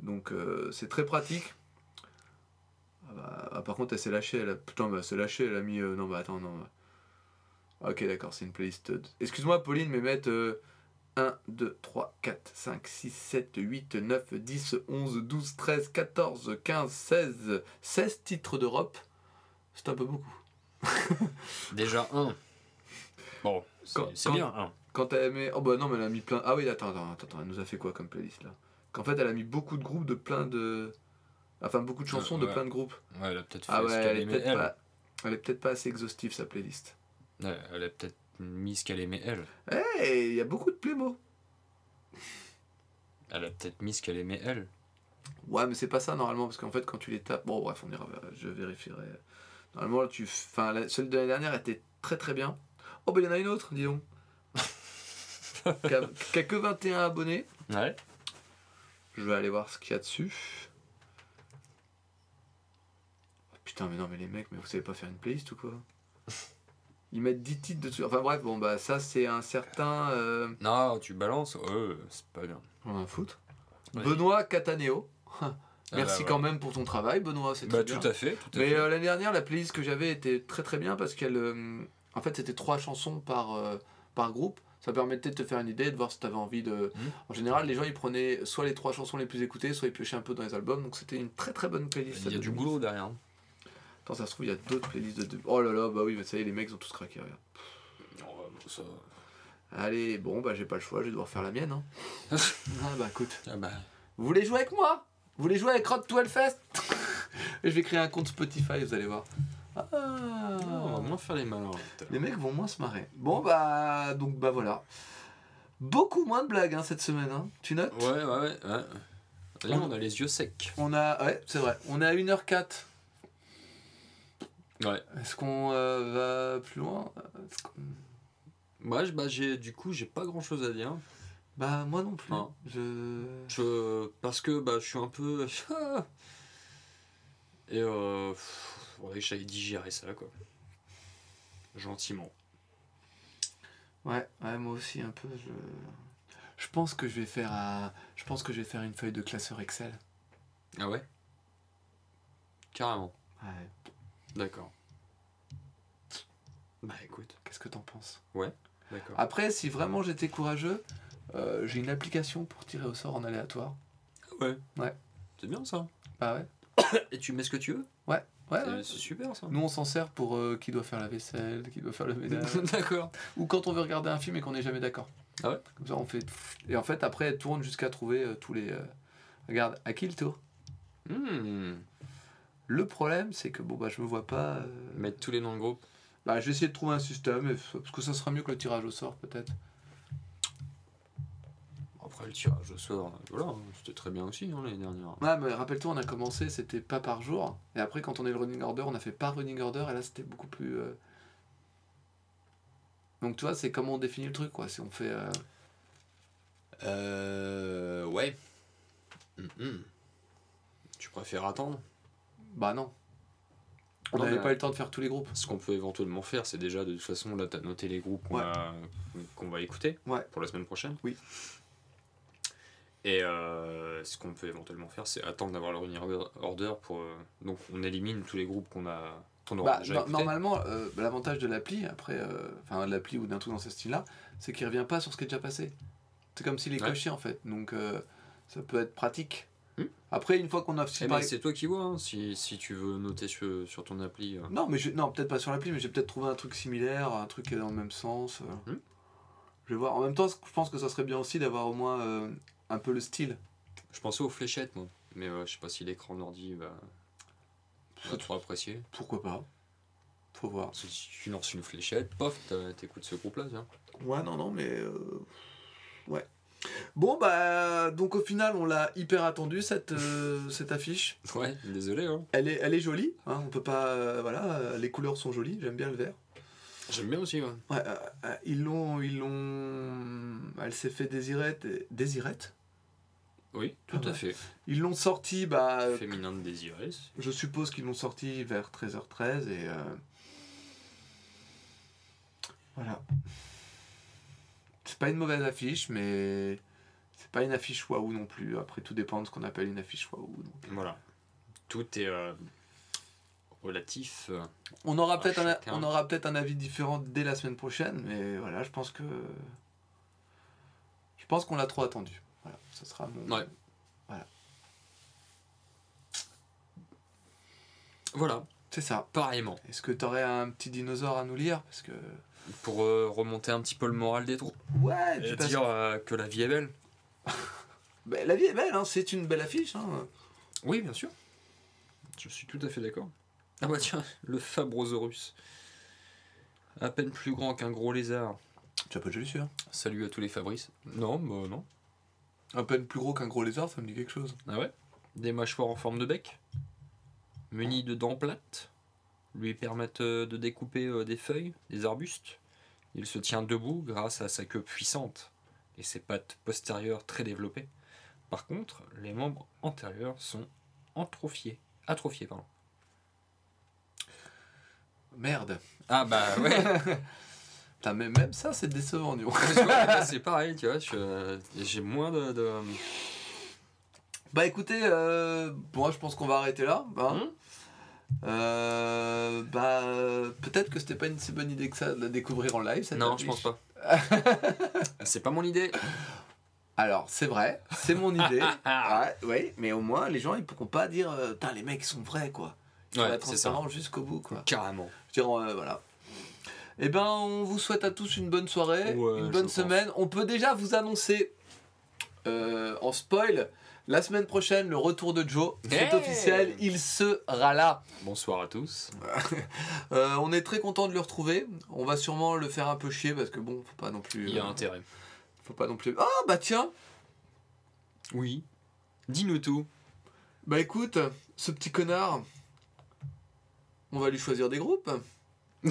Donc euh, c'est très pratique. Ah bah, ah, par contre, elle s'est lâchée. Elle a... Putain, bah, elle s'est lâchée. Elle a mis. euh, Non, bah attends, non. Ok, d'accord, c'est une playlist. Excuse-moi, Pauline, mais mettre euh, 1, 2, 3, 4, 5, 6, 7, 8, 9, 10, 11, 12, 13, 14, 15, 16, 16 titres d'Europe. C'est un peu beaucoup. Déjà un. Bon, c'est bien, un. Quand elle met. Oh bah non, mais elle a mis plein. Ah oui, attends, attends, attends, elle nous a fait quoi comme playlist là? Qu'en fait, elle a mis beaucoup de groupes de plein de. Enfin, beaucoup de chansons de ouais. plein de groupes. Ouais, elle a peut-être fait Ah ce ouais, elle est peut-être pas. Elle est peut-être pas assez exhaustive sa playlist. Ouais, elle a peut-être mis ce qu'elle aimait elle. Eh, il y a beaucoup de playmo. Elle a peut-être mis ce qu'elle aimait elle. Ouais, mais c'est pas ça normalement, parce qu'en fait, quand tu les tapes. Bon, bref, on ira. Je vérifierai. Normalement, tu. Enfin, la- celle de l'année dernière était très très bien. Oh, bah il y en a une autre, dis donc. qui, a, qui a que 21 abonnés. Ouais. Je vais aller voir ce qu'il y a dessus. Putain, mais non, mais les mecs, mais vous savez pas faire une playlist ou quoi? Ils mettent 10 titres dessus. Enfin bref, bon, bah ça, c'est un certain. Euh... Non, tu balances. Ouais, c'est pas bien. On a un foot. Ouais. Benoît Cataneo. Merci Ah bah, quand même pour ton travail, Benoît, c'est Bah, très tout bien. à fait. Tout à Mais euh, l'année dernière, la playlist que j'avais était très très bien parce qu'elle. euh, en fait, c'était trois chansons par, euh, par groupe. Ça permettait de te faire une idée, de voir si tu avais envie de. Mhm. En général, les gens ils prenaient soit les trois chansons les plus écoutées, soit ils piochaient un peu dans les albums. Donc c'était une très très bonne playlist. Il y a du 2000. boulot derrière. Attends, ça se trouve, il y a d'autres playlists de. de- Oh là là, bah oui, mais ça y est, les mecs ont tous craqué. regarde. ça... Allez, bon, bah j'ai pas le choix, je vais devoir faire la mienne. Hein. ah bah écoute. Ah bah. Vous voulez jouer avec moi? Vous voulez jouer avec Rod to Hellfest? Et je vais créer un compte Spotify, vous allez voir. Ah. On va moins faire les malins. Les mecs vont moins se marrer. Bon bah donc bah voilà. Beaucoup moins de blagues hein, cette semaine, hein. tu notes? Ouais, ouais, ouais. ouais. D'ailleurs, on a les yeux secs. On a ouais, c'est vrai. On est à 1h04. Ouais. Est-ce qu'on euh, va plus loin? Moi, je- bah, j'ai, du coup, j'ai pas grand chose à dire. Bah, moi non plus. Hein? Je. Je, parce que bah, je suis un peu. Et euh, pff, ouais, j'allais digérer ça, quoi. Gentiment. Ouais, ouais, moi aussi un peu. Je, je pense que je vais faire un... Je pense que je vais faire une feuille de classeur Excel. Ah ouais? Carrément. Ouais. D'accord. Bah écoute, Qu'est-ce que t'en penses? D'accord. Après, si vraiment j'étais courageux, euh, j'ai une application pour tirer au sort en aléatoire. ouais. Ouais. C'est bien ça. Bah ouais. Et tu mets ce que tu veux? Ouais, ouais. C'est- ouais. C'est super ça. Nous, on s'en sert pour euh, qui doit faire la vaisselle, qui doit faire le ménage. d'accord. Ou quand on veut regarder un film et qu'on n'est jamais d'accord. Ah ouais? Comme ça, on fait. Et en fait, après, elle tourne jusqu'à trouver euh, tous les. Regarde, à qui le tour? Hmm. Le problème, c'est que bon, bah, je me vois pas. euh, Mettre tous les noms de groupe. Bah, je vais essayer de trouver un système, parce que ça sera mieux que le tirage au sort, peut-être. Après le tirage au sort, voilà, hein, c'était très bien aussi hein, l'année dernière. Ouais, mais rappelle-toi, on a commencé, c'était pas par jour. Et après, quand on est le running order, on a fait par running order, et là, c'était beaucoup plus. euh, Donc, tu vois, c'est comment on définit le truc, quoi. Si on fait. euh, Euh. Ouais. Mhm. Tu préfères attendre? Bah, non. On n'avait pas eu le temps de faire tous les groupes. Ce qu'on peut éventuellement faire, c'est déjà de toute façon, là, t'as noté les groupes qu'on Ouais. a- qu'on va écouter Ouais. pour la semaine prochaine. Oui. Et euh, ce qu'on peut éventuellement faire, c'est attendre d'avoir le running order pour. euh, donc on élimine tous les groupes qu'on a. Bah, déjà no- écoutés. normalement, euh, l'avantage de l'appli, après, enfin, l'appli ou d'un truc dans ce style-là, c'est qu'il revient pas sur ce qui est déjà passé. C'est comme s'il est Ouais. coché, en fait. Donc, ça peut être pratique. Après, une fois qu'on a. si Eh par ben, c'est toi qui vois, hein, si, si tu veux noter sur, sur ton appli. euh. Non, mais je... non, peut-être pas sur l'appli, mais j'ai peut-être trouvé un truc similaire, un truc qui est dans le même sens. euh. Hmm. Je vais voir. En même temps, je pense que ça serait bien aussi d'avoir au moins euh, un peu le style. Je pensais aux fléchettes, moi. Mais euh, je sais pas si l'écran ordi va, va trop apprécier. Pourquoi pas Faut voir. Si tu lances une fléchette, pof, t'as- t'écoutes ce groupe-là, tiens. Ouais, non, non, mais. euh, Ouais. Bon, bah. Donc, au final, on l'a hyper attendu, cette, euh, cette affiche. Ouais, désolé, hein. Elle est, elle est jolie, hein, on peut pas. euh, voilà, euh, les couleurs sont jolies, j'aime bien le vert. J'aime bien aussi, ouais. Ouais, ils l'ont. Ils l'ont. Elle s'est fait désirette. Désirette Oui, tout Ah à ouais. fait. Ils l'ont sorti, bah. Féminin de désiré. Je suppose qu'ils l'ont sorti vers 13h13 et. Voilà. C'est pas une mauvaise affiche, mais. C'est pas une affiche waouh non plus. Après, tout dépend de ce qu'on appelle une affiche waouh. donc. Voilà. Tout est euh, relatif. euh, On aura peut-être un, on aura peut-être un avis différent dès la semaine prochaine, mais voilà, je pense que. Je pense qu'on l'a trop attendu. Voilà, ce sera mon. Ouais. Voilà, C'est ça. pareillement. Est-ce que t'aurais un petit dinosaure à nous lire? Parce que. Pour euh, remonter un petit peu le moral des troupes. Ouais, Et dire euh, que la vie est belle. Bah, la vie est belle, hein, c'est une belle affiche. Hein. Oui, bien sûr. Je suis tout à fait d'accord. Ah bah tiens, le Fabrosaurus. À peine plus grand qu'un gros lézard. Tu as pas de joli celui-là? Salut à tous les Fabrice. Non, bah non. À peine plus gros qu'un gros lézard, ça me dit quelque chose. Ah ouais? Des mâchoires en forme de bec? Munies de dents plates? Lui permettent euh, de découper euh, des feuilles, des arbustes? Il se tient debout grâce à sa queue puissante et ses pattes postérieures très développées. Par contre, les membres antérieurs sont atrophiés. Atrophiés, pardon. Merde. Ah bah ouais Putain, mais même ça, c'est décevant, du coup. Là, c'est pareil, tu vois, j'ai moins de... de- Bah écoutez, euh, moi je pense qu'on va arrêter là. hein. Hum? Euh, bah peut-être que c'était pas une si bonne idée que ça de la découvrir en live. Cette Non, affiche. je pense pas. c'est pas mon idée. Alors c'est vrai, c'est mon idée. ouais, ouais, mais au moins les gens ils pourront pas dire euh, putain les mecs sont vrais quoi. Ils Ouais, transparents jusqu'au bout quoi. Carrément. Je veux dire, euh, voilà. Eh ben, on vous souhaite à tous une bonne soirée, Ouais, une bonne pense. semaine. On peut déjà vous annoncer euh, en spoil la semaine prochaine le retour de Joe. C'est Hey officiel, il sera là. Bonsoir à tous. Euh, on est très content de le retrouver. On va sûrement le faire un peu chier parce que bon, faut pas non plus. Il y a euh, intérêt. faut pas non plus. Ah bah tiens, Oui. Dis-nous tout. bah écoute, ce petit connard, on va lui choisir des groupes.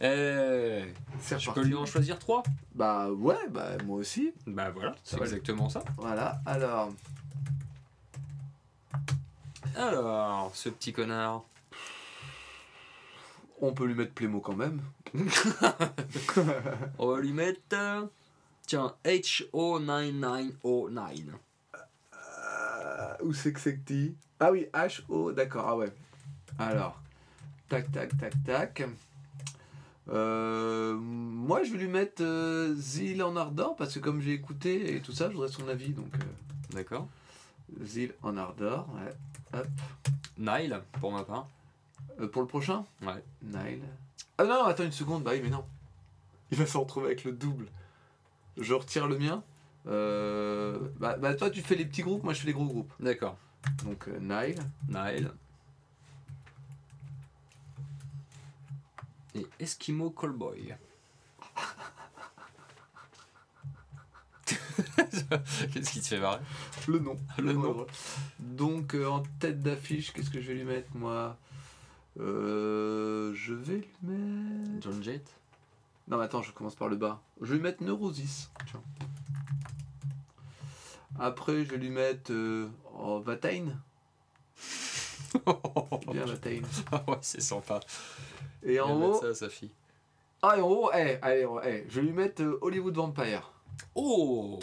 Eh, C'est je peux lui en choisir trois Bah ouais, bah moi aussi. Bah voilà, c'est exactement ça. Voilà, alors. Alors, ce petit connard. On peut lui mettre Plémo quand même. On va lui mettre. euh, tiens, HO9909. Euh, où c'est que c'est que dit? Ah oui, H-O, d'accord, ah ouais. Alors, tac, tac, tac, tac. Euh, moi, je vais lui mettre euh, Zil en ardeur parce que comme j'ai écouté et tout ça, je voudrais son avis. Donc, euh, D'accord. Zil en ouais. Hop. Nile, pour ma part. Euh, pour le prochain? Ouais. Nile. Ah non, non, attends une seconde, bah oui, mais non. Il va se retrouver avec le double. Je retire le mien. Bah, bah, toi, tu fais les petits groupes, moi, je fais les gros groupes. D'accord. Donc, Nile. Nile. Et Eskimo Callboy. Qu'est-ce qui te fait marrer? Le nom. Le nom. Donc, euh, en tête d'affiche, qu'est-ce que je vais lui mettre, moi? Euh, Je vais lui mettre. John Jett? Non, mais attends, je commence par le bas. Je vais lui mettre Neurosis. Tiens. Après, je vais lui mettre. Euh... Oh, Vatain. Bien, Vatain. Ah ouais, c'est sympa. Et en haut. ça à sa fille. Ah, et en haut, eh, allez, eh, je vais lui mettre euh, Hollywood Vampire. Oh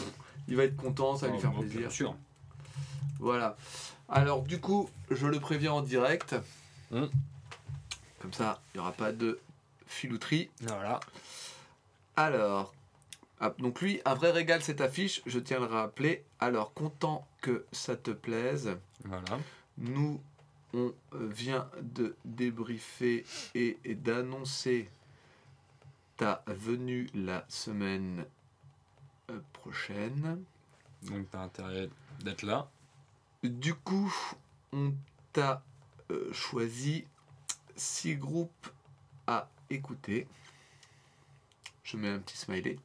Il va être content, ça va lui faire Ah, plaisir. Bien sûr. Voilà. Alors, du coup, je le préviens en direct. Hmm. Comme ça, il n'y aura pas de filouterie. Voilà. Alors, ah, donc lui, un vrai régal cette affiche, je tiens à le rappeler. Alors, content que ça te plaise. Voilà. Nous, on vient de débriefer et, et d'annoncer ta venue la semaine euh, prochaine. Donc t'as intérêt d'être là. Du coup, on t'a euh, choisi six groupes à écouter. Je mets un petit smiley.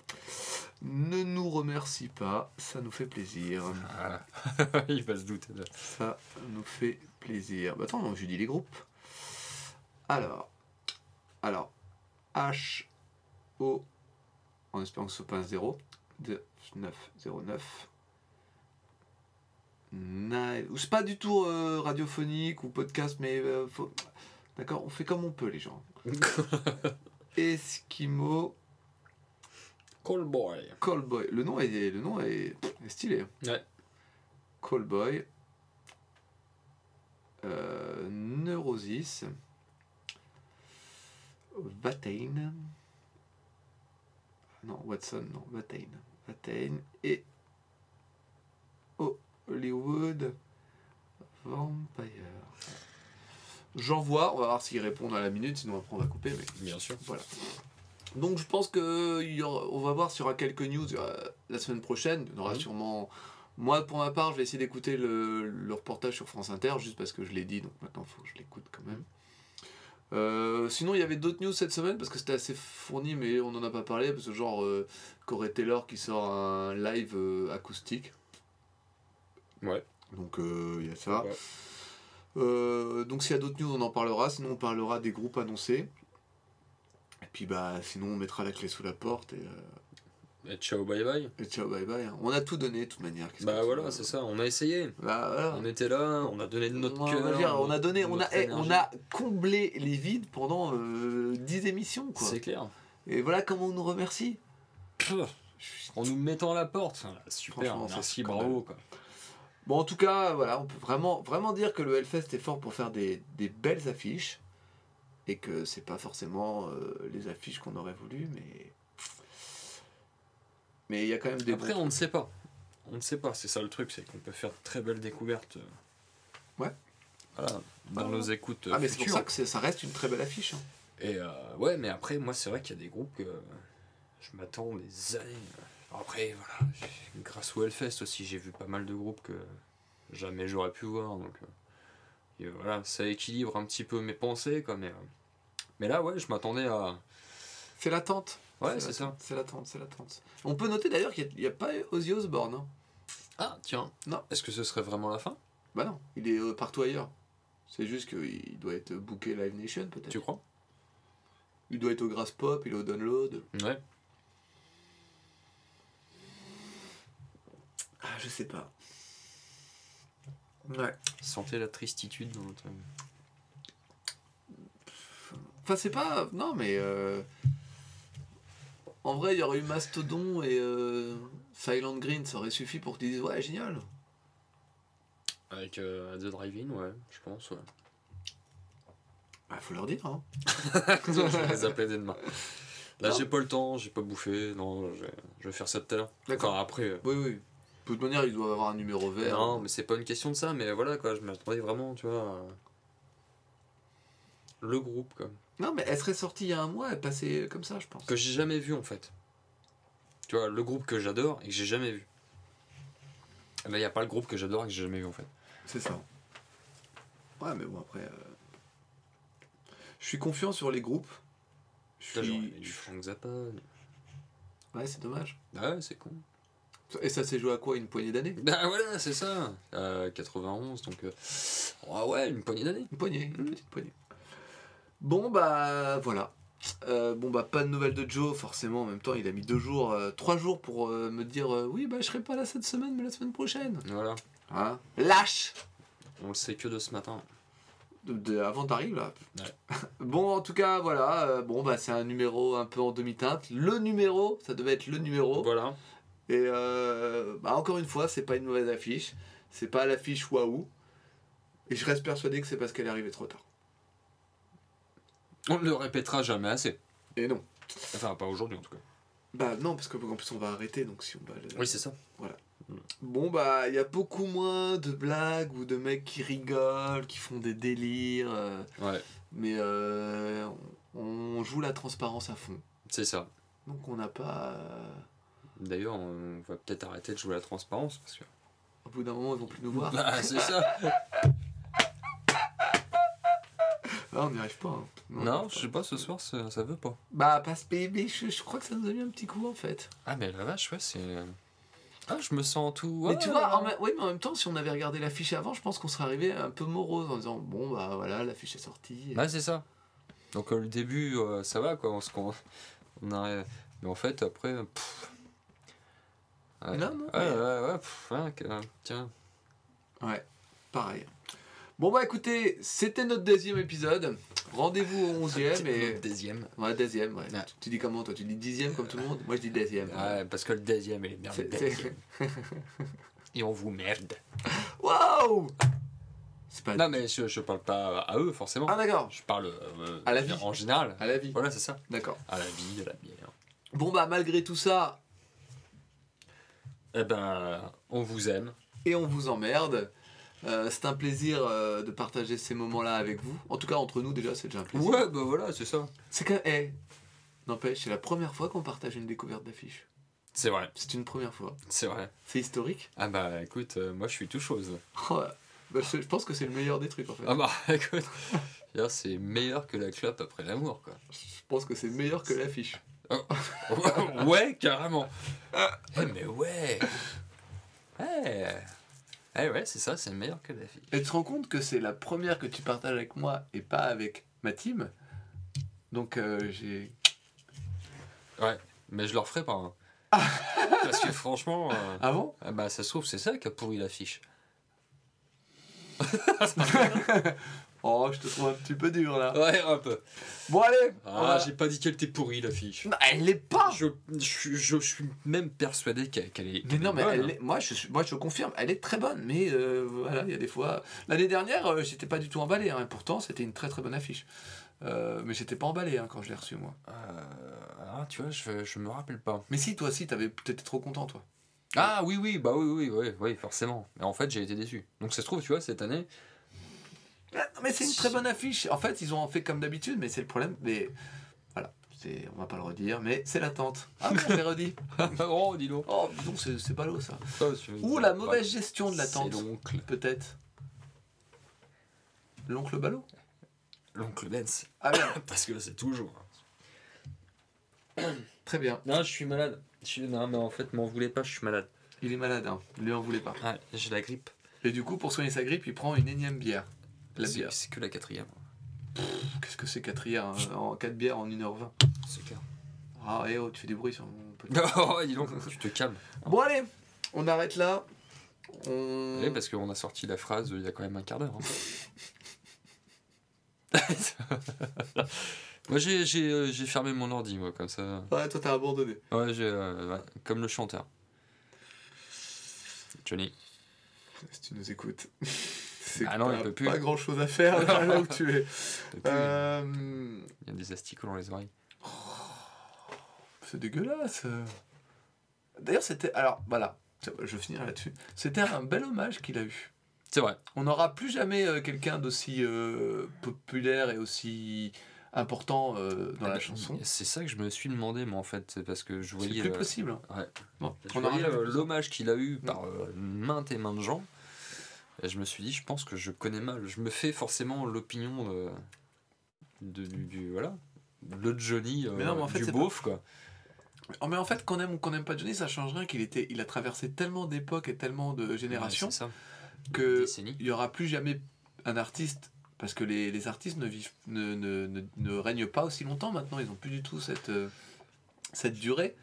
Ne nous remercie pas, ça nous fait plaisir. Voilà. Il va se douter de. Ça nous fait plaisir. Bah attends, je dis les groupes. Alors, alors, H, O, en espérant que ce soit pas un 0, 9, 0, 9. Nine. C'est pas du tout euh, radiophonique ou podcast, mais euh, faut... D'accord, on fait comme on peut, les gens. Eskimo Callboy. Callboy. Le nom est, le nom est, est stylé. Ouais. Callboy. Euh, Neurosis. Vatain. Non, Watson, non, Vatain. Vatain. Et Hollywood Vampire. J'envoie, on va voir s'ils répondent à la minute, sinon après on va couper. Mais Bien sûr. voilà. Donc je pense que il y aura- on va voir s'il y aura quelques news euh, la semaine prochaine. Il y en aura Mhm. sûrement. Moi, pour ma part, je vais essayer d'écouter le, le reportage sur France Inter, juste parce que je l'ai dit, donc maintenant il faut que je l'écoute quand même. Euh, sinon, il y avait d'autres news cette semaine, parce que c'était assez fourni, mais on n'en a pas parlé, parce que genre euh, Corey Taylor qui sort un live euh, acoustique. Ouais. Donc euh, il y a ça. Ouais. Donc s'il y a d'autres news, on en parlera. Sinon, on parlera des groupes annoncés. Et puis bah, sinon, on mettra la clé sous la porte et, euh, Et ciao, bye bye. et ciao, bye bye. hein. On a tout donné de toute manière. Bah voilà, veux c'est ça. On a essayé. Bah, voilà. On était là, on a donné de notre cœur. dire, on a donné, on a, eh, on a comblé les vides pendant euh, 10 émissions quoi. C'est clair. Et voilà comment on nous remercie. Pff, En nous mettant à la porte. Super, merci, bravo. Quoi. Bon, en tout cas, voilà, on peut vraiment, vraiment dire que le Hellfest est fort pour faire des, des belles affiches. Et que c'est pas forcément euh, les affiches qu'on aurait voulu, mais. Mais il y a quand même des. Après, on ne sait pas. On ne sait pas, c'est ça le truc, c'est qu'on peut faire de très belles découvertes. euh, Ouais. Voilà, dans Bah, nos écoutes. euh, Ah, mais c'est pour ça que ça reste une très belle affiche. hein. Et euh, ouais, mais après, moi, c'est vrai qu'il y a des groupes que je m'attends des années. Après, voilà, grâce au Hellfest aussi, j'ai vu pas mal de groupes que jamais j'aurais pu voir. Donc, et voilà, ça équilibre un petit peu mes pensées, quoi. Mais, mais là, ouais, je m'attendais à. C'est l'attente. Ouais, c'est ça. C'est l'attente, c'est l'attente. On peut noter d'ailleurs qu'il n'y a, pas Ozzy Osbourne. hein. Ah, tiens. Non. Est-ce que ce serait vraiment la fin? Bah non, il est euh, partout ailleurs. C'est juste qu'il doit être booké Live Nation peut-être. Tu crois? Il doit être au Grass Pop, il est au download. Ouais. Ah, je sais pas. Ouais. Sentez la tristitude dans votre. Enfin, c'est pas. Non, mais. euh, En vrai, il y aurait eu Mastodon et euh, Silent Green, ça aurait suffi pour que tu dises Ouais, génial. Avec euh, The Drive-In, ouais, je pense, ouais. Bah, faut leur dire, hein. je vais les appeler dès demain. Là, j'ai pas le temps, j'ai pas bouffé. Non, je vais, je vais faire ça tout à l'heure. D'accord. Enfin, après. euh, Oui, oui. De toute manière, ils doivent avoir un numéro vert. Non, mais c'est pas une question de ça, mais voilà quoi, je m'attendais vraiment, tu vois. Le groupe, quoi. Non, mais elle serait sortie il y a un mois, elle passait comme ça, je pense. Que j'ai jamais vu en fait. Tu vois, le groupe que j'adore et que j'ai jamais vu. Là, il n'y a pas le groupe que j'adore et que j'ai jamais vu en fait. C'est ça. Ouais, mais bon, après. euh, Je suis confiant sur les groupes. Je suis. du Frank Zappa. Ouais, c'est dommage. Ouais, c'est con. Et ça s'est joué à quoi Une poignée d'années? Bah voilà, c'est ça. Euh, 91, donc. euh, ouais, une poignée d'années. Une poignée, une Mm. petite poignée. Bon, bah voilà. Euh, bon, bah pas de nouvelles de Joe, forcément. En même temps, il a mis deux jours, euh, trois jours pour euh, me dire Oui, bah je serai pas là cette semaine, mais la semaine prochaine. Voilà. Hein? Lâche On le sait que de ce matin. de, de- Avant t'arrives là. Ouais. bon, en tout cas, voilà. bon, bah c'est un numéro un peu en demi-teinte. Le numéro, ça devait être le numéro. Voilà. Et euh, bah, encore une fois, c'est pas une mauvaise affiche. C'est pas l'affiche waouh. Et je reste persuadé que c'est parce qu'elle est arrivée trop tard. On ne le répétera jamais assez. Et non. Enfin, pas aujourd'hui en tout cas. Bah non, parce qu'en plus on va arrêter, donc si on va... le- Oui, c'est ça. Bon bah, il y a beaucoup moins de blagues ou de mecs qui rigolent, qui font des délires. euh, Ouais, mais euh, on, joue la transparence à fond. c'est ça. Donc on n'a pas... euh, D'ailleurs, on va peut-être arrêter de jouer la transparence parce que. au bout d'un moment, ils vont plus nous voir. Bah, c'est ça. Ah, on n'y arrive pas. hein. Non, je sais pas, ce soir, ça, ça veut pas. Bah, parce que mais je, je crois que ça nous a mis un petit coup en fait. Ah, mais la vache, ouais, c'est. Ah, je me sens tout. Mais tu vois, en, oui, mais en même temps, si on avait regardé l'affiche avant, je pense qu'on serait arrivé un peu morose en disant bon bah voilà, l'affiche est sortie. Ouais, c'est ça. Donc, euh, le début, euh, ça va, quoi. On, se- on, on arrive- Mais en fait, après. pff. Ouais. Non, non, Ouais, mais- ouais, ouais. pff, ouais, que- tiens. Ouais, pareil. Bon bah écoutez, c'était notre deuxième épisode. Rendez-vous au onzième et... Deuxième. Ouais, deuxième, ouais. Tu, tu dis comment toi? Tu dis dixième comme tout le monde? Moi je dis deuxième. Ouais, parce que le deuxième, il est bien le. Et on vous merde. Waouh C'est pas... Non, mais je, je parle pas à eux, forcément. Ah d'accord, Je parle euh, À la vie. en général. à la vie. Voilà, c'est ça. D'accord. À la vie, à la bière. Bon bah malgré tout ça, Eh ben, on vous aime. et on vous emmerde. Euh, c'est un plaisir euh, de partager ces moments-là avec vous. En tout cas, entre nous, déjà, c'est déjà un plaisir. Ouais, bah voilà, c'est ça. C'est que, eh, n'empêche, c'est la première fois qu'on partage une découverte d'affiche. C'est vrai, C'est une première fois. c'est vrai. C'est historique. Ah bah écoute, euh, moi je suis tout chose. Oh, bah, je, je pense que c'est le meilleur des trucs en fait. Ah bah écoute, c'est meilleur que la clope après l'amour quoi. Je pense que c'est meilleur que l'affiche. ouais, carrément. Eh mais ouais. Ouais. Eh ouais, c'est ça, c'est meilleur que la fille. Et tu te rends compte que c'est la première que tu partages avec moi et pas avec ma team? Donc euh, j'ai. Ouais, mais je leur ferai pas. hein. Parce que franchement, euh, Ah bon? ah bah ça se trouve, c'est ça qui a pourri l'affiche. Oh, je te trouve un petit peu dur là. Ouais, un peu. Bon, allez Ah, j'ai pas dit qu'elle était pourrie l'affiche. Non, Elle l'est pas Je, je, je suis même persuadé qu'elle qu'elle est. Mais qu'elle non, est mais bonne, elle hein. est- moi, je, suis- moi je confirme, elle est très bonne. Mais euh, voilà, il y a des fois. L'année dernière, euh, j'étais pas du tout emballé. hein, et pourtant, c'était une très très bonne affiche. Euh, mais j'étais pas emballé hein, quand je l'ai reçue, moi. Euh, ah, tu vois, je, je me rappelle pas. Mais si, toi aussi, t'avais- t'étais trop content, toi. Ah oui, oui, bah oui, oui, oui, oui, forcément. Mais en fait, j'ai été déçu. Donc ça se trouve, tu vois, cette année. Ah, non, mais c'est une très bonne affiche. En fait, ils ont fait comme d'habitude, mais c'est le problème. Mais voilà, c'est, on va pas le redire, mais c'est l'attente. Ah, bon, on l'a redit. oh, dis donc. Oh, dis donc, c'est, c'est ballot ça. Oh, tu- Ou la mauvaise gestion de C'est l'attente, l'oncle. peut-être. L'oncle ballot L'oncle Benz. Ah bien, Parce que c'est toujours. très bien. Non, je suis malade. Je suis... Non, mais en fait, m'en voulez pas, je suis malade. Il est malade, hein. lui en voulait pas. Ah, j'ai la grippe. Et du coup, pour soigner sa grippe, il prend une énième bière. La C'est- bière. C'est que la quatrième. Qu'est-ce que c'est 4 bières, hein, en 4 bières en 1h20 C'est clair. Ah, eh oh, tu fais du bruit sur mon petit. oh, dis donc, tu te calmes. Bon, allez, on arrête là. On... Oui, parce qu'on a sorti la phrase il y a quand même un quart d'heure. hein. moi, j'ai, j'ai, euh, j'ai fermé mon ordi, moi, comme ça. Ouais, toi, t'as abandonné. Ouais, j'ai, euh, ouais, comme le chanteur. Johnny. Si tu nous écoutes. C'est Ah non, il peut plus. pas grand chose à faire là, là où tu es. Depuis, Euh, Il y a des asticots dans les oreilles. C'est dégueulasse. D'ailleurs, c'était. Alors, voilà, je vais finir là-dessus. C'était un bel hommage qu'il a eu. C'est vrai. On n'aura plus jamais euh, quelqu'un d'aussi euh, populaire et aussi important euh, dans la chanson. C'est ça que je me suis demandé, moi, en fait. C'est parce que je C'est voyais. plus euh, possible. hein. Ouais. Bon, Je on voyais plus l'hommage qu'il a eu par euh, maintes et maintes gens. Et je me suis dit, je pense que je connais mal. Je me fais forcément l'opinion de, de- du, du- Voilà. Le Johnny euh, Mais non, mais en fait, du beauf, quoi. Oh, mais en fait, qu'on aime ou qu'on n'aime pas Johnny, ça change rien. Qu'il était, il a traversé tellement d'époques et tellement de générations Ouais, que il y aura plus jamais un artiste parce que les, les artistes ne vivent ne, ne, ne, ne règnent pas aussi longtemps maintenant ils ont plus du tout cette euh, cette durée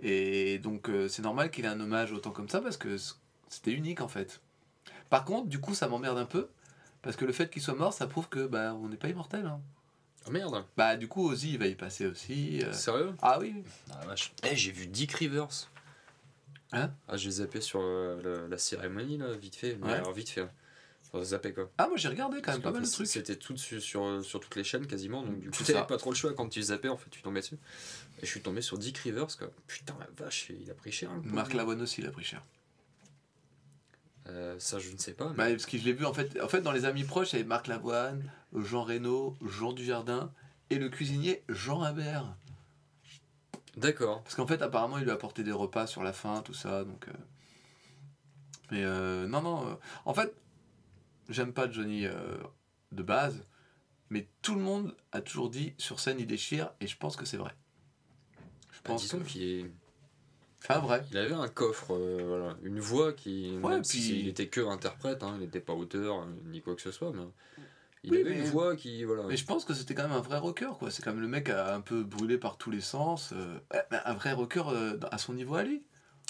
et donc euh, c'est normal qu'il ait un hommage autant comme ça parce que c'était unique en fait par contre du coup ça m'emmerde un peu parce que le fait qu'il soit mort ça prouve que bah on n'est pas immortel hein. Oh merde. bah du coup Ozzy il va y passer aussi euh. Sérieux? Ah oui Ah, la vache. Eh, j'ai vu Dick Rivers. Hein? Ah, j'ai zappé sur euh, le- la cérémonie, là, vite fait. Mais Ouais. alors, vite fait. Enfin, zappé, quoi. ah moi j'ai regardé quand même pas qu'en mal de fait, trucs C'était tout sur, sur toutes les chaînes quasiment, donc du coup C'est t'avais ça. pas trop le choix quand tu zappais en fait, tu tombais dessus. Et je suis tombé sur Dick Rivers quoi. Putain la vache, il a pris cher. le pauvre. Marc Lavoine aussi il a pris cher Euh, ça je ne sais pas. Bah, Mais... parce que je l'ai vu en fait, en fait dans les amis proches, il y avait Marc Lavoine, Jean Reno, Jean Dujardin et le cuisinier Jean Habert. D'accord. Parce qu'en fait apparemment il lui a apporté des repas sur la fin, tout ça, donc. euh, Mais euh, non non, en fait j'aime pas Johnny de base, mais tout le monde a toujours dit sur scène il déchire et je pense que c'est vrai. Je Bah, pense qu'il est- un vrai. il avait un coffre, euh, voilà, une voix qui, Ouais, même si puis- il était que interprète, hein, il n'était pas auteur ni quoi que ce soit, mais il Oui, avait mais- une voix qui voilà. Mais je pense que c'était quand même un vrai rocker, quoi. C'est quand même le mec a un peu brûlé par tous les sens. euh, ouais, mais un vrai rocker euh, à son niveau à lui.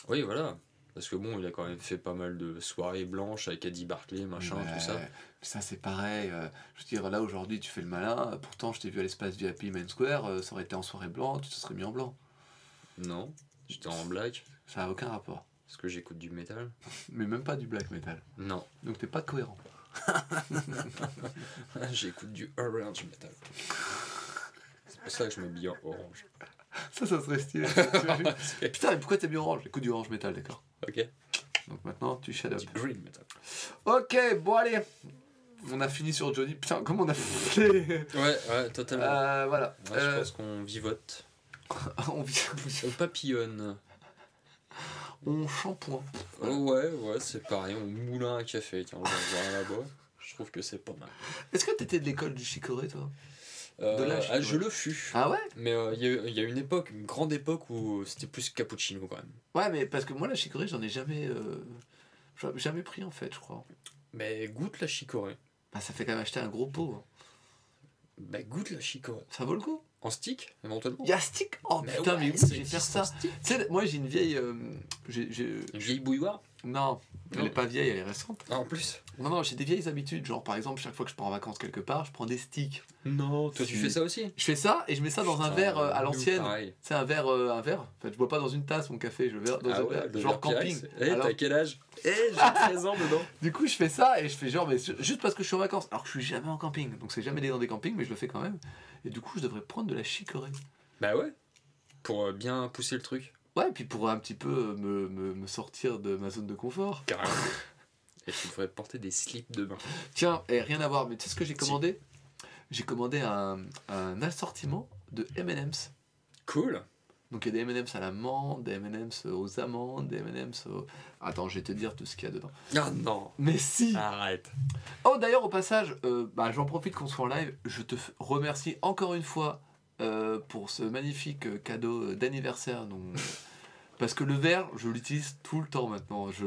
Oui voilà. Parce que bon, il a quand même fait pas mal de soirées blanches avec Eddie Barclay, machin, tout ça. Ça, c'est pareil. je veux dire, là, aujourd'hui, tu fais le malin. Pourtant, je t'ai vu à l'espace VIP Main Square. ça aurait été en soirée blanche, tu te serais mis en blanc. Non, j'étais en black. Ça n'a aucun rapport. Parce que j'écoute du métal. Mais même pas du black metal. Non, Donc, t'es pas cohérent. j'écoute du orange metal. C'est pour ça que je m'habille en orange. Ça, ça serait stylé. Putain, mais pourquoi t'es mis orange? Écoute du orange metal, d'accord. ok. Donc maintenant, tu shut up. Du green metal. Ok, bon, allez. On a fini sur Johnny. Putain, comment on a fait? Ouais, ouais, totalement. Euh, Voilà. Ouais, je Euh, pense qu'on vivote. on On papillonne. on shampoing. Ouais, ouais, c'est pareil. On moulin à café. Tiens, on va voir là-bas. Je trouve que c'est pas mal. Est-ce que t'étais de l'école du chicoré, toi? Euh, De ah, je le fus. Ah ouais? Mais euh, il y, a eu- il y a une époque, une grande époque où c'était plus cappuccino quand même. Ouais, mais parce que moi, la chicorée, j'en ai jamais. euh, jamais pris, en fait, je crois. Mais goûte la chicorée. Bah, ça fait quand même acheter un gros pot. hein. Bah goûte la chicorée. Ça vaut le coup En stick, éventuellement. Y'a stick Oh Mais putain, ouais, mais oui, ça je vais faire ça. Tu sais, moi, j'ai une vieille. euh, j'ai- j'ai- Une vieille bouilloire Non, elle Non. est pas vieille, elle est récente. Ah, en plus Non, non, j'ai des vieilles habitudes. Genre, par exemple, chaque fois que je pars en vacances quelque part, je prends des sticks. Non, toi tu fais ça aussi? Je fais ça et je mets ça dans un verre euh, à l'ancienne. C'est un verre, euh, un verre. En fait, je bois pas dans une tasse mon café, je verre dans Ah un ouais, verre, genre camping. Eh, Alors, t'as quel âge? Eh, j'ai 13 ans dedans. du coup, je fais ça et je fais genre, mais ju- juste parce que je suis en vacances. Alors que je suis jamais en camping, donc c'est jamais dans des campings, mais je le fais quand même. Et du coup, je devrais prendre de la chicorée. Bah ouais. Pour euh, bien pousser le truc. Ouais, et puis pour un petit peu euh, me, me, me sortir de ma zone de confort. Carrément. Et tu devrais porter des slips de bain. Tiens, et rien à voir, mais tu sais ce que j'ai Si. commandé? J'ai commandé un, un assortiment de M&M's. Cool. Donc il y a des M&M's à la menthe, des M&M's aux amandes, des M&M's aux... Attends, je vais te dire tout ce qu'il y a dedans. Ah non. Mais si Arrête. Oh d'ailleurs au passage, euh, bah, j'en profite qu'on soit en live, je te remercie encore une fois euh, pour ce magnifique euh, cadeau euh, d'anniversaire. dont- Parce que le verre, je l'utilise tout le temps maintenant. Je...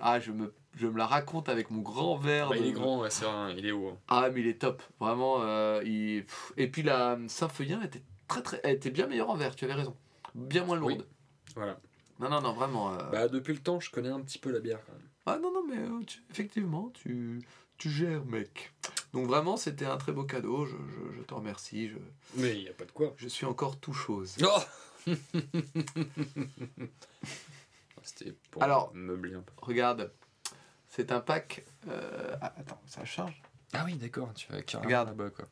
Ah ouais? je me... je me la raconte avec mon grand verre. Bah, il est grand, ouais, c'est vrai, il est haut. hein. Ah, mais il est top. Vraiment. euh, il... Et puis la Saint-Feuillin était, très, très... elle était bien meilleure en verre, tu avais raison. Bien moins lourde. Oui. Voilà. Non, non, non, vraiment. euh, Bah, depuis le temps, je connais un petit peu la bière quand même. Ah non, non, mais tu- effectivement, tu, tu gères, mec. Donc vraiment, c'était un très beau cadeau. Je, je, je te remercie. Je, Mais il n'y a pas de quoi. je suis encore tout chose. Oh C'était pour Alors- meubler un peu. Regarde, c'est un pack. euh, ah, attends, ça charge. Ah oui, d'accord, tu vas carrément Regarde. là-bas quoi.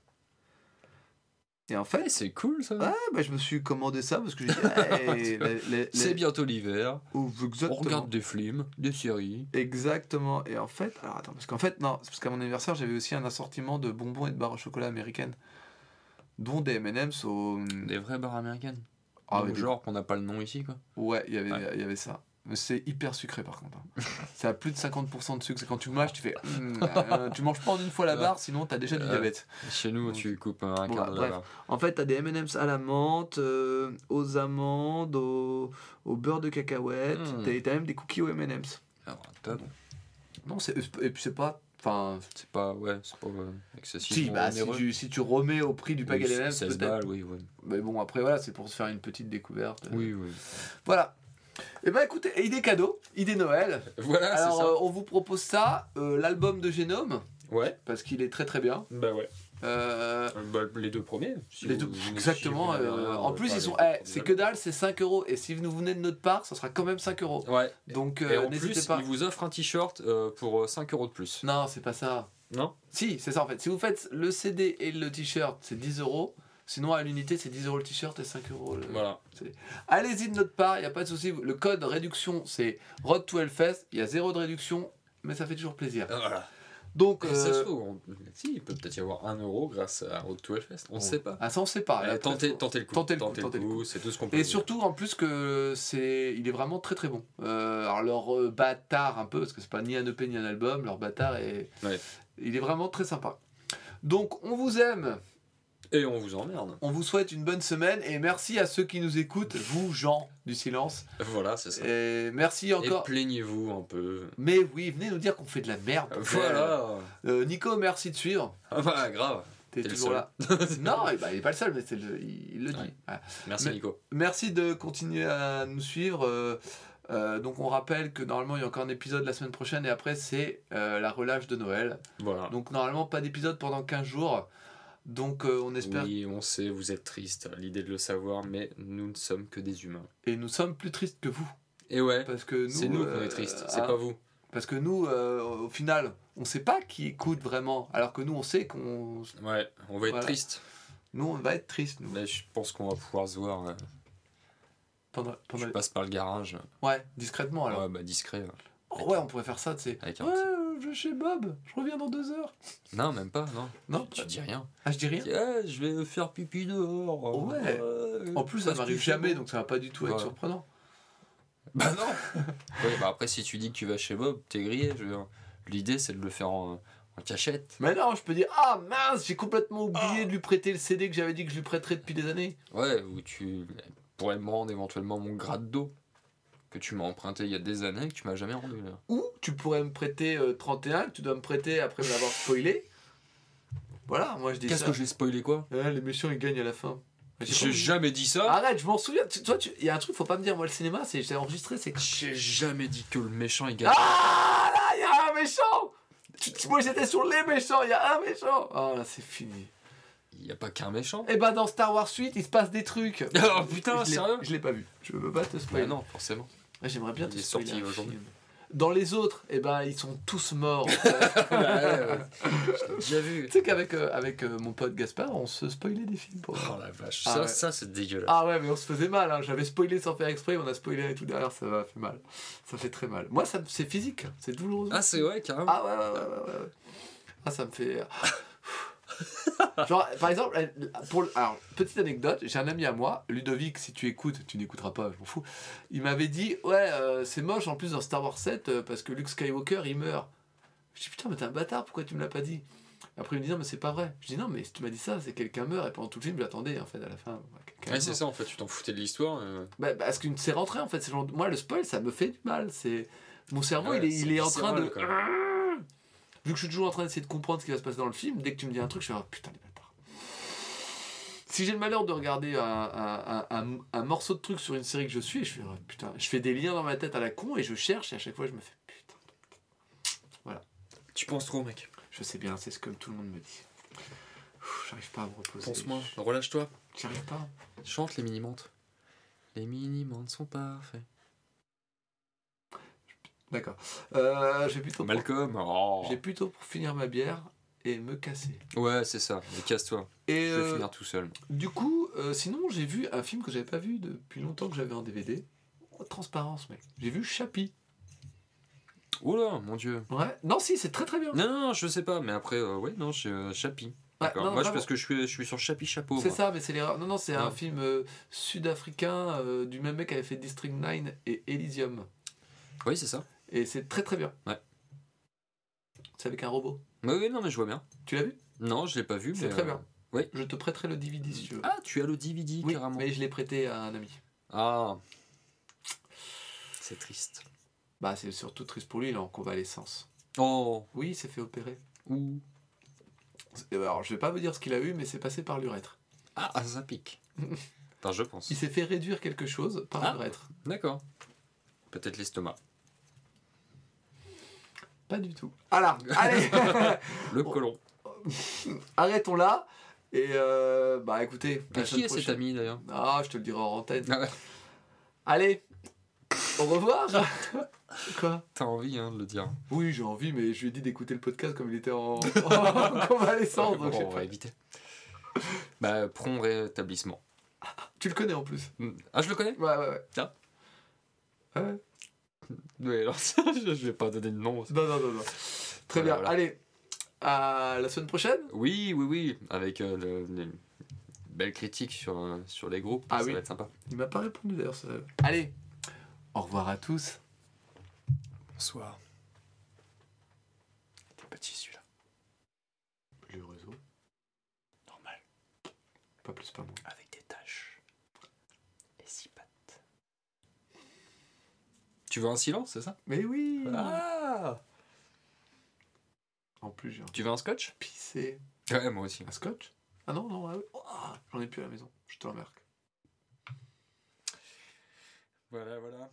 Et en fait, c'est cool ça. ouais, bah, je me suis commandé ça parce que j'ai dit, hey, les- les- C'est bientôt l'hiver. On regarde des films, des séries. Exactement. Et en fait, alors attends, parce qu'en fait, non, c'est parce qu'à mon anniversaire, j'avais aussi un assortiment de bonbons et de barres au chocolat américaines, dont des M&M's au. Des vraies barres américaines. Ah, genre qu'on n'a pas le nom ici quoi. Il Ouais. il y avait ça. C'est hyper sucré par contre. hein. c'est à plus de 50% de sucre. C'est quand tu mâches, tu fais. Hum, euh, tu manges pas en une fois la barre, sinon t'as déjà du Euh, diabète. Chez nous, Donc- tu coupes un Bon, quart de la bref. barre. En fait, t'as des M&M's à la menthe, euh, aux amandes, au, au beurre de cacahuète. Mm. T'as même des cookies aux M&M's. Alors, top. Non, c'est et puis c'est pas. Enfin, C'est pas, ouais, c'est pas euh, excessivement si, bah, si tu, si tu remets au prix du paquet Oui, M&M's, 16 peut-être. oui, oui. Mais bon, après, voilà, c'est pour se faire une petite découverte. Oui, oui. Voilà. Et ben écoutez, idée cadeau, idée Noël. Voilà, c'est Alors, ça. euh, on vous propose ça, euh, l'album de Génome, Ouais, parce qu'il est très très bien. bah ouais. Euh, Euh, bah, les deux premiers. si les vous- deux- vous- exactement. si euh, en plus, ils sont. eh, c'est que dalle, c'est 5 euros. Et si vous venez de notre part, ça sera quand même 5 euros. Ouais. Donc, euh, n'hésitez pas. ils vous offrent un t-shirt pour euh, 5 euros de plus. Non, c'est pas ça. Non? Si, c'est ça en fait. Si vous faites le CD et le t-shirt, c'est 10 euros. Sinon, à l'unité, c'est 10 euros le t-shirt et 5 euros le. Voilà. Allez-y de notre part, il n'y a pas de souci. Le code réduction, c'est Road to Hellfest. Il y a zéro de réduction, mais ça fait toujours plaisir. Voilà. Donc, ça se euh, trouve, on- si, il peut peut-être y avoir 1 euro grâce à Road to Hellfest. On ne sait pas. Ah, ça, on sait pas. Euh, tentez, le coup. tentez le coup, tentez coup, c'est tout ce qu'on peut Et dire. surtout, en plus, que c'est, il est vraiment très très bon. Euh, alors, leur bâtard, un peu, parce que c'est pas ni un EP ni un album, leur bâtard est. Ouais. Il est vraiment très sympa. Donc, on vous aime, Et on vous emmerde. on vous souhaite une bonne semaine, et merci à ceux qui nous écoutent, vous, gens du silence. Voilà, c'est ça. Et merci Et encore. plaignez-vous un peu. Mais oui, venez nous dire qu'on fait de la merde. Voilà. Euh, Nico, merci de suivre. Ah bah, grave. T'es toujours là. non, eh ben, il est pas le seul, mais c'est le- il, il le dit. Ouais. Voilà. Merci Mais- Nico. Merci de continuer à nous suivre. euh, euh, donc on rappelle que normalement il y a encore un épisode la semaine prochaine et après c'est euh, la relâche de Noël. Voilà. Donc normalement pas d'épisode pendant 15 jours. Donc euh, on espère Oui, on sait, vous êtes triste l'idée de le savoir, mais nous ne sommes que des humains. et nous sommes plus tristes que vous Et ouais, parce que nous c'est nous euh, qu'on est tristes, c'est hein, pas vous. parce que nous euh, au final on sait pas qui écoute vraiment alors que nous on sait qu'on Ouais, on va être Voilà. triste. nous on va être triste nous Mais je pense qu'on va pouvoir se voir. pendant, pendant Je passe par le garage. ouais discrètement alors Ouais, bah discret. euh, Oh, ouais on pourrait faire ça tu sais Avec un ouais petit- je vais chez Bob je reviens dans deux heures Non, même pas, non. non Tu dis rien. ah je dis rien dis, Eh, je vais faire pipi dehors. Ouais. Ouais, En plus, ça m'arrive jamais, donc ça va pas du tout être surprenant. Bah non Ouais, bah après, si tu dis que tu vas chez Bob, t'es grillé. Je. L'idée, c'est de le faire en, en cachette. Mais non, je peux dire Ah mince, j'ai complètement oublié de lui prêter le CD que j'avais dit que je lui prêterais depuis des années. Ouais, ou tu pourrais me rendre éventuellement mon grade d'eau que tu m'as emprunté il y a des années et que tu m'as jamais rendu. Là. Ou tu pourrais me prêter euh, 31 que tu dois me prêter après me l'avoir spoilé. Voilà, moi je dis Qu'est-ce que j'ai spoilé quoi? Les méchants ils gagnent à la fin. J'ai jamais dit ça Arrête, je m'en souviens. Tu- Toi, tu- il y a un truc, faut pas me dire. Moi, le cinéma, c'est j'ai enregistré, c'est. J'ai jamais dit que le méchant il gagne. Ah là, il y a un méchant. Tu- Moi, j'étais sur les méchants. Il y a un méchant. Oh là, c'est fini. Il y a pas qu'un méchant. Et bah dans Star Wars 8, il se passe des trucs. Oh putain, Je sérieux? Je l'ai pas vu. Je veux pas te spoiler. Bah non, forcément. J'aimerais bien te sorti aujourd'hui. Dans les autres, eh ben, ils sont tous morts. J'ai déjà vu. tu sais qu'avec euh, avec, euh, mon pote Gaspard, on se spoilait des films. Pour... Oh la vache, Ah ça, ouais. ça c'est dégueulasse. Ah ouais, mais on se faisait mal. Hein. J'avais spoilé sans faire exprès, on a spoilé et tout derrière, ça m'a fait mal. Ça fait très mal. Moi, ça, me- c'est physique, c'est douloureux. Ah, c'est vrai, carrément. Ah ouais, ouais, ouais, ouais, ouais. Ah, ça me fait. Genre, par exemple, pour, alors, petite anecdote, j'ai un ami à moi, Ludovic, si tu écoutes, tu n'écouteras pas, je m'en fous. Il m'avait dit, ouais, euh, c'est moche en plus dans Star Wars 7 euh, parce que Luke Skywalker il meurt. Je dis, putain, mais t'es un bâtard, pourquoi tu me l'as pas dit? Après, il me dit, non, mais c'est pas vrai. Je dis, non, mais si tu m'as dit ça, c'est quelqu'un meurt, et pendant tout le film, j'attendais, en fait, à la fin. ouais, c'est ça en fait, tu t'en foutais de l'histoire. euh. Bah, parce que c'est rentré en fait. genre- Moi, le spoil, ça me fait du mal. C'est Mon cerveau, Ouais, il est, il est en train de. Vu que je suis toujours en train d'essayer de comprendre ce qui va se passer dans le film, dès que tu me dis un truc, je fais oh, putain les bâtards. Si j'ai le malheur de regarder un, un- un- morceau de truc sur une série que je suis, je fais oh, putain, je fais des liens dans ma tête à la con et je cherche et à chaque fois je me fais putain. Tu penses trop, mec. Je sais bien, c'est ce que tout le monde me dit. J'arrive pas à me reposer. Pense-moi, relâche-toi. J'arrive pas. Chante les mini-mantes. Les mini-mantes sont parfaits. D'accord. Euh, j'ai plutôt. Malcolm, oh. J'ai plutôt pour finir ma bière et me casser. Ouais, c'est ça. Mais casse-toi. Et Je vais euh, finir tout seul. du coup, euh, sinon, j'ai vu un film que j'avais pas vu depuis longtemps que j'avais en DVD. Oh, transparence, mec. J'ai vu Chappie. Oula, mon dieu. Ouais. Non, si, c'est très très bien. Non, non, non, je sais pas, mais après, euh, ouais, non, je euh, Chapi. Ouais, non, Moi, je parce que je suis, je suis sur Chapi Chapeau. C'est ça, mais c'est l'erreur. Non, non, c'est un film sud-africain du même mec qui avait fait District 9 et Elysium. Oui, c'est ça. Et c'est très très bien. Ouais. C'est avec un robot. Oui, oui, non, mais je vois bien. Tu l'as vu? Non, je l'ai pas vu, C'est très euh, bien. oui. Je te prêterai le DVD si tu veux. Ah, tu as le DVD oui, carrément. mais je l'ai prêté à un ami. Ah. C'est triste. Bah, c'est surtout triste pour lui, il est en convalescence. Oh. Oui, il s'est fait opérer. Ouh. Alors, je vais pas vous dire ce qu'il a eu, mais c'est passé par l'urètre. Ah, ah, ça pique. enfin, je pense. Il s'est fait réduire quelque chose par Ah. l'urètre. D'accord. Peut-être l'estomac. Pas du tout. Alors, allez Le colon. Arrêtons là. Et euh, bah écoutez. Et la qui est cet ami d'ailleurs? Ah, je te le dirai en antenne. Ah ouais. Allez, au revoir. Quoi? T'as envie hein, de le dire. Oui, j'ai envie, mais je lui ai dit d'écouter le podcast comme il était en, en convalescence. donc Bon, on pas. va éviter. Bah, prompt rétablissement. Tu le connais en plus. Ah, je le connais? Ouais, ouais, ouais. Ah. Ouais. Oui, alors ça, je vais pas donner de nom. Non, non, non, non. Très Voilà, bien. voilà. Allez, à la semaine prochaine. Oui, oui, oui, avec euh, le- les belles critiques sur, euh, sur les groupes, Ah ça oui. va être sympa. Il m'a pas répondu d'ailleurs. ça- Allez, au revoir à tous. Bonsoir. T'es petit celui-là. Le réseau. Normal. Pas plus, pas moins. Avec des taches. Et six pattes. Tu veux un silence, c'est ça? Mais oui Ah En plus, j'ai Tu veux un scotch? pissé. Ouais, moi aussi. Un scotch? Ah non, non, ah oui. Oh, ah, j'en ai plus à la maison. Je te remarque. Voilà, voilà.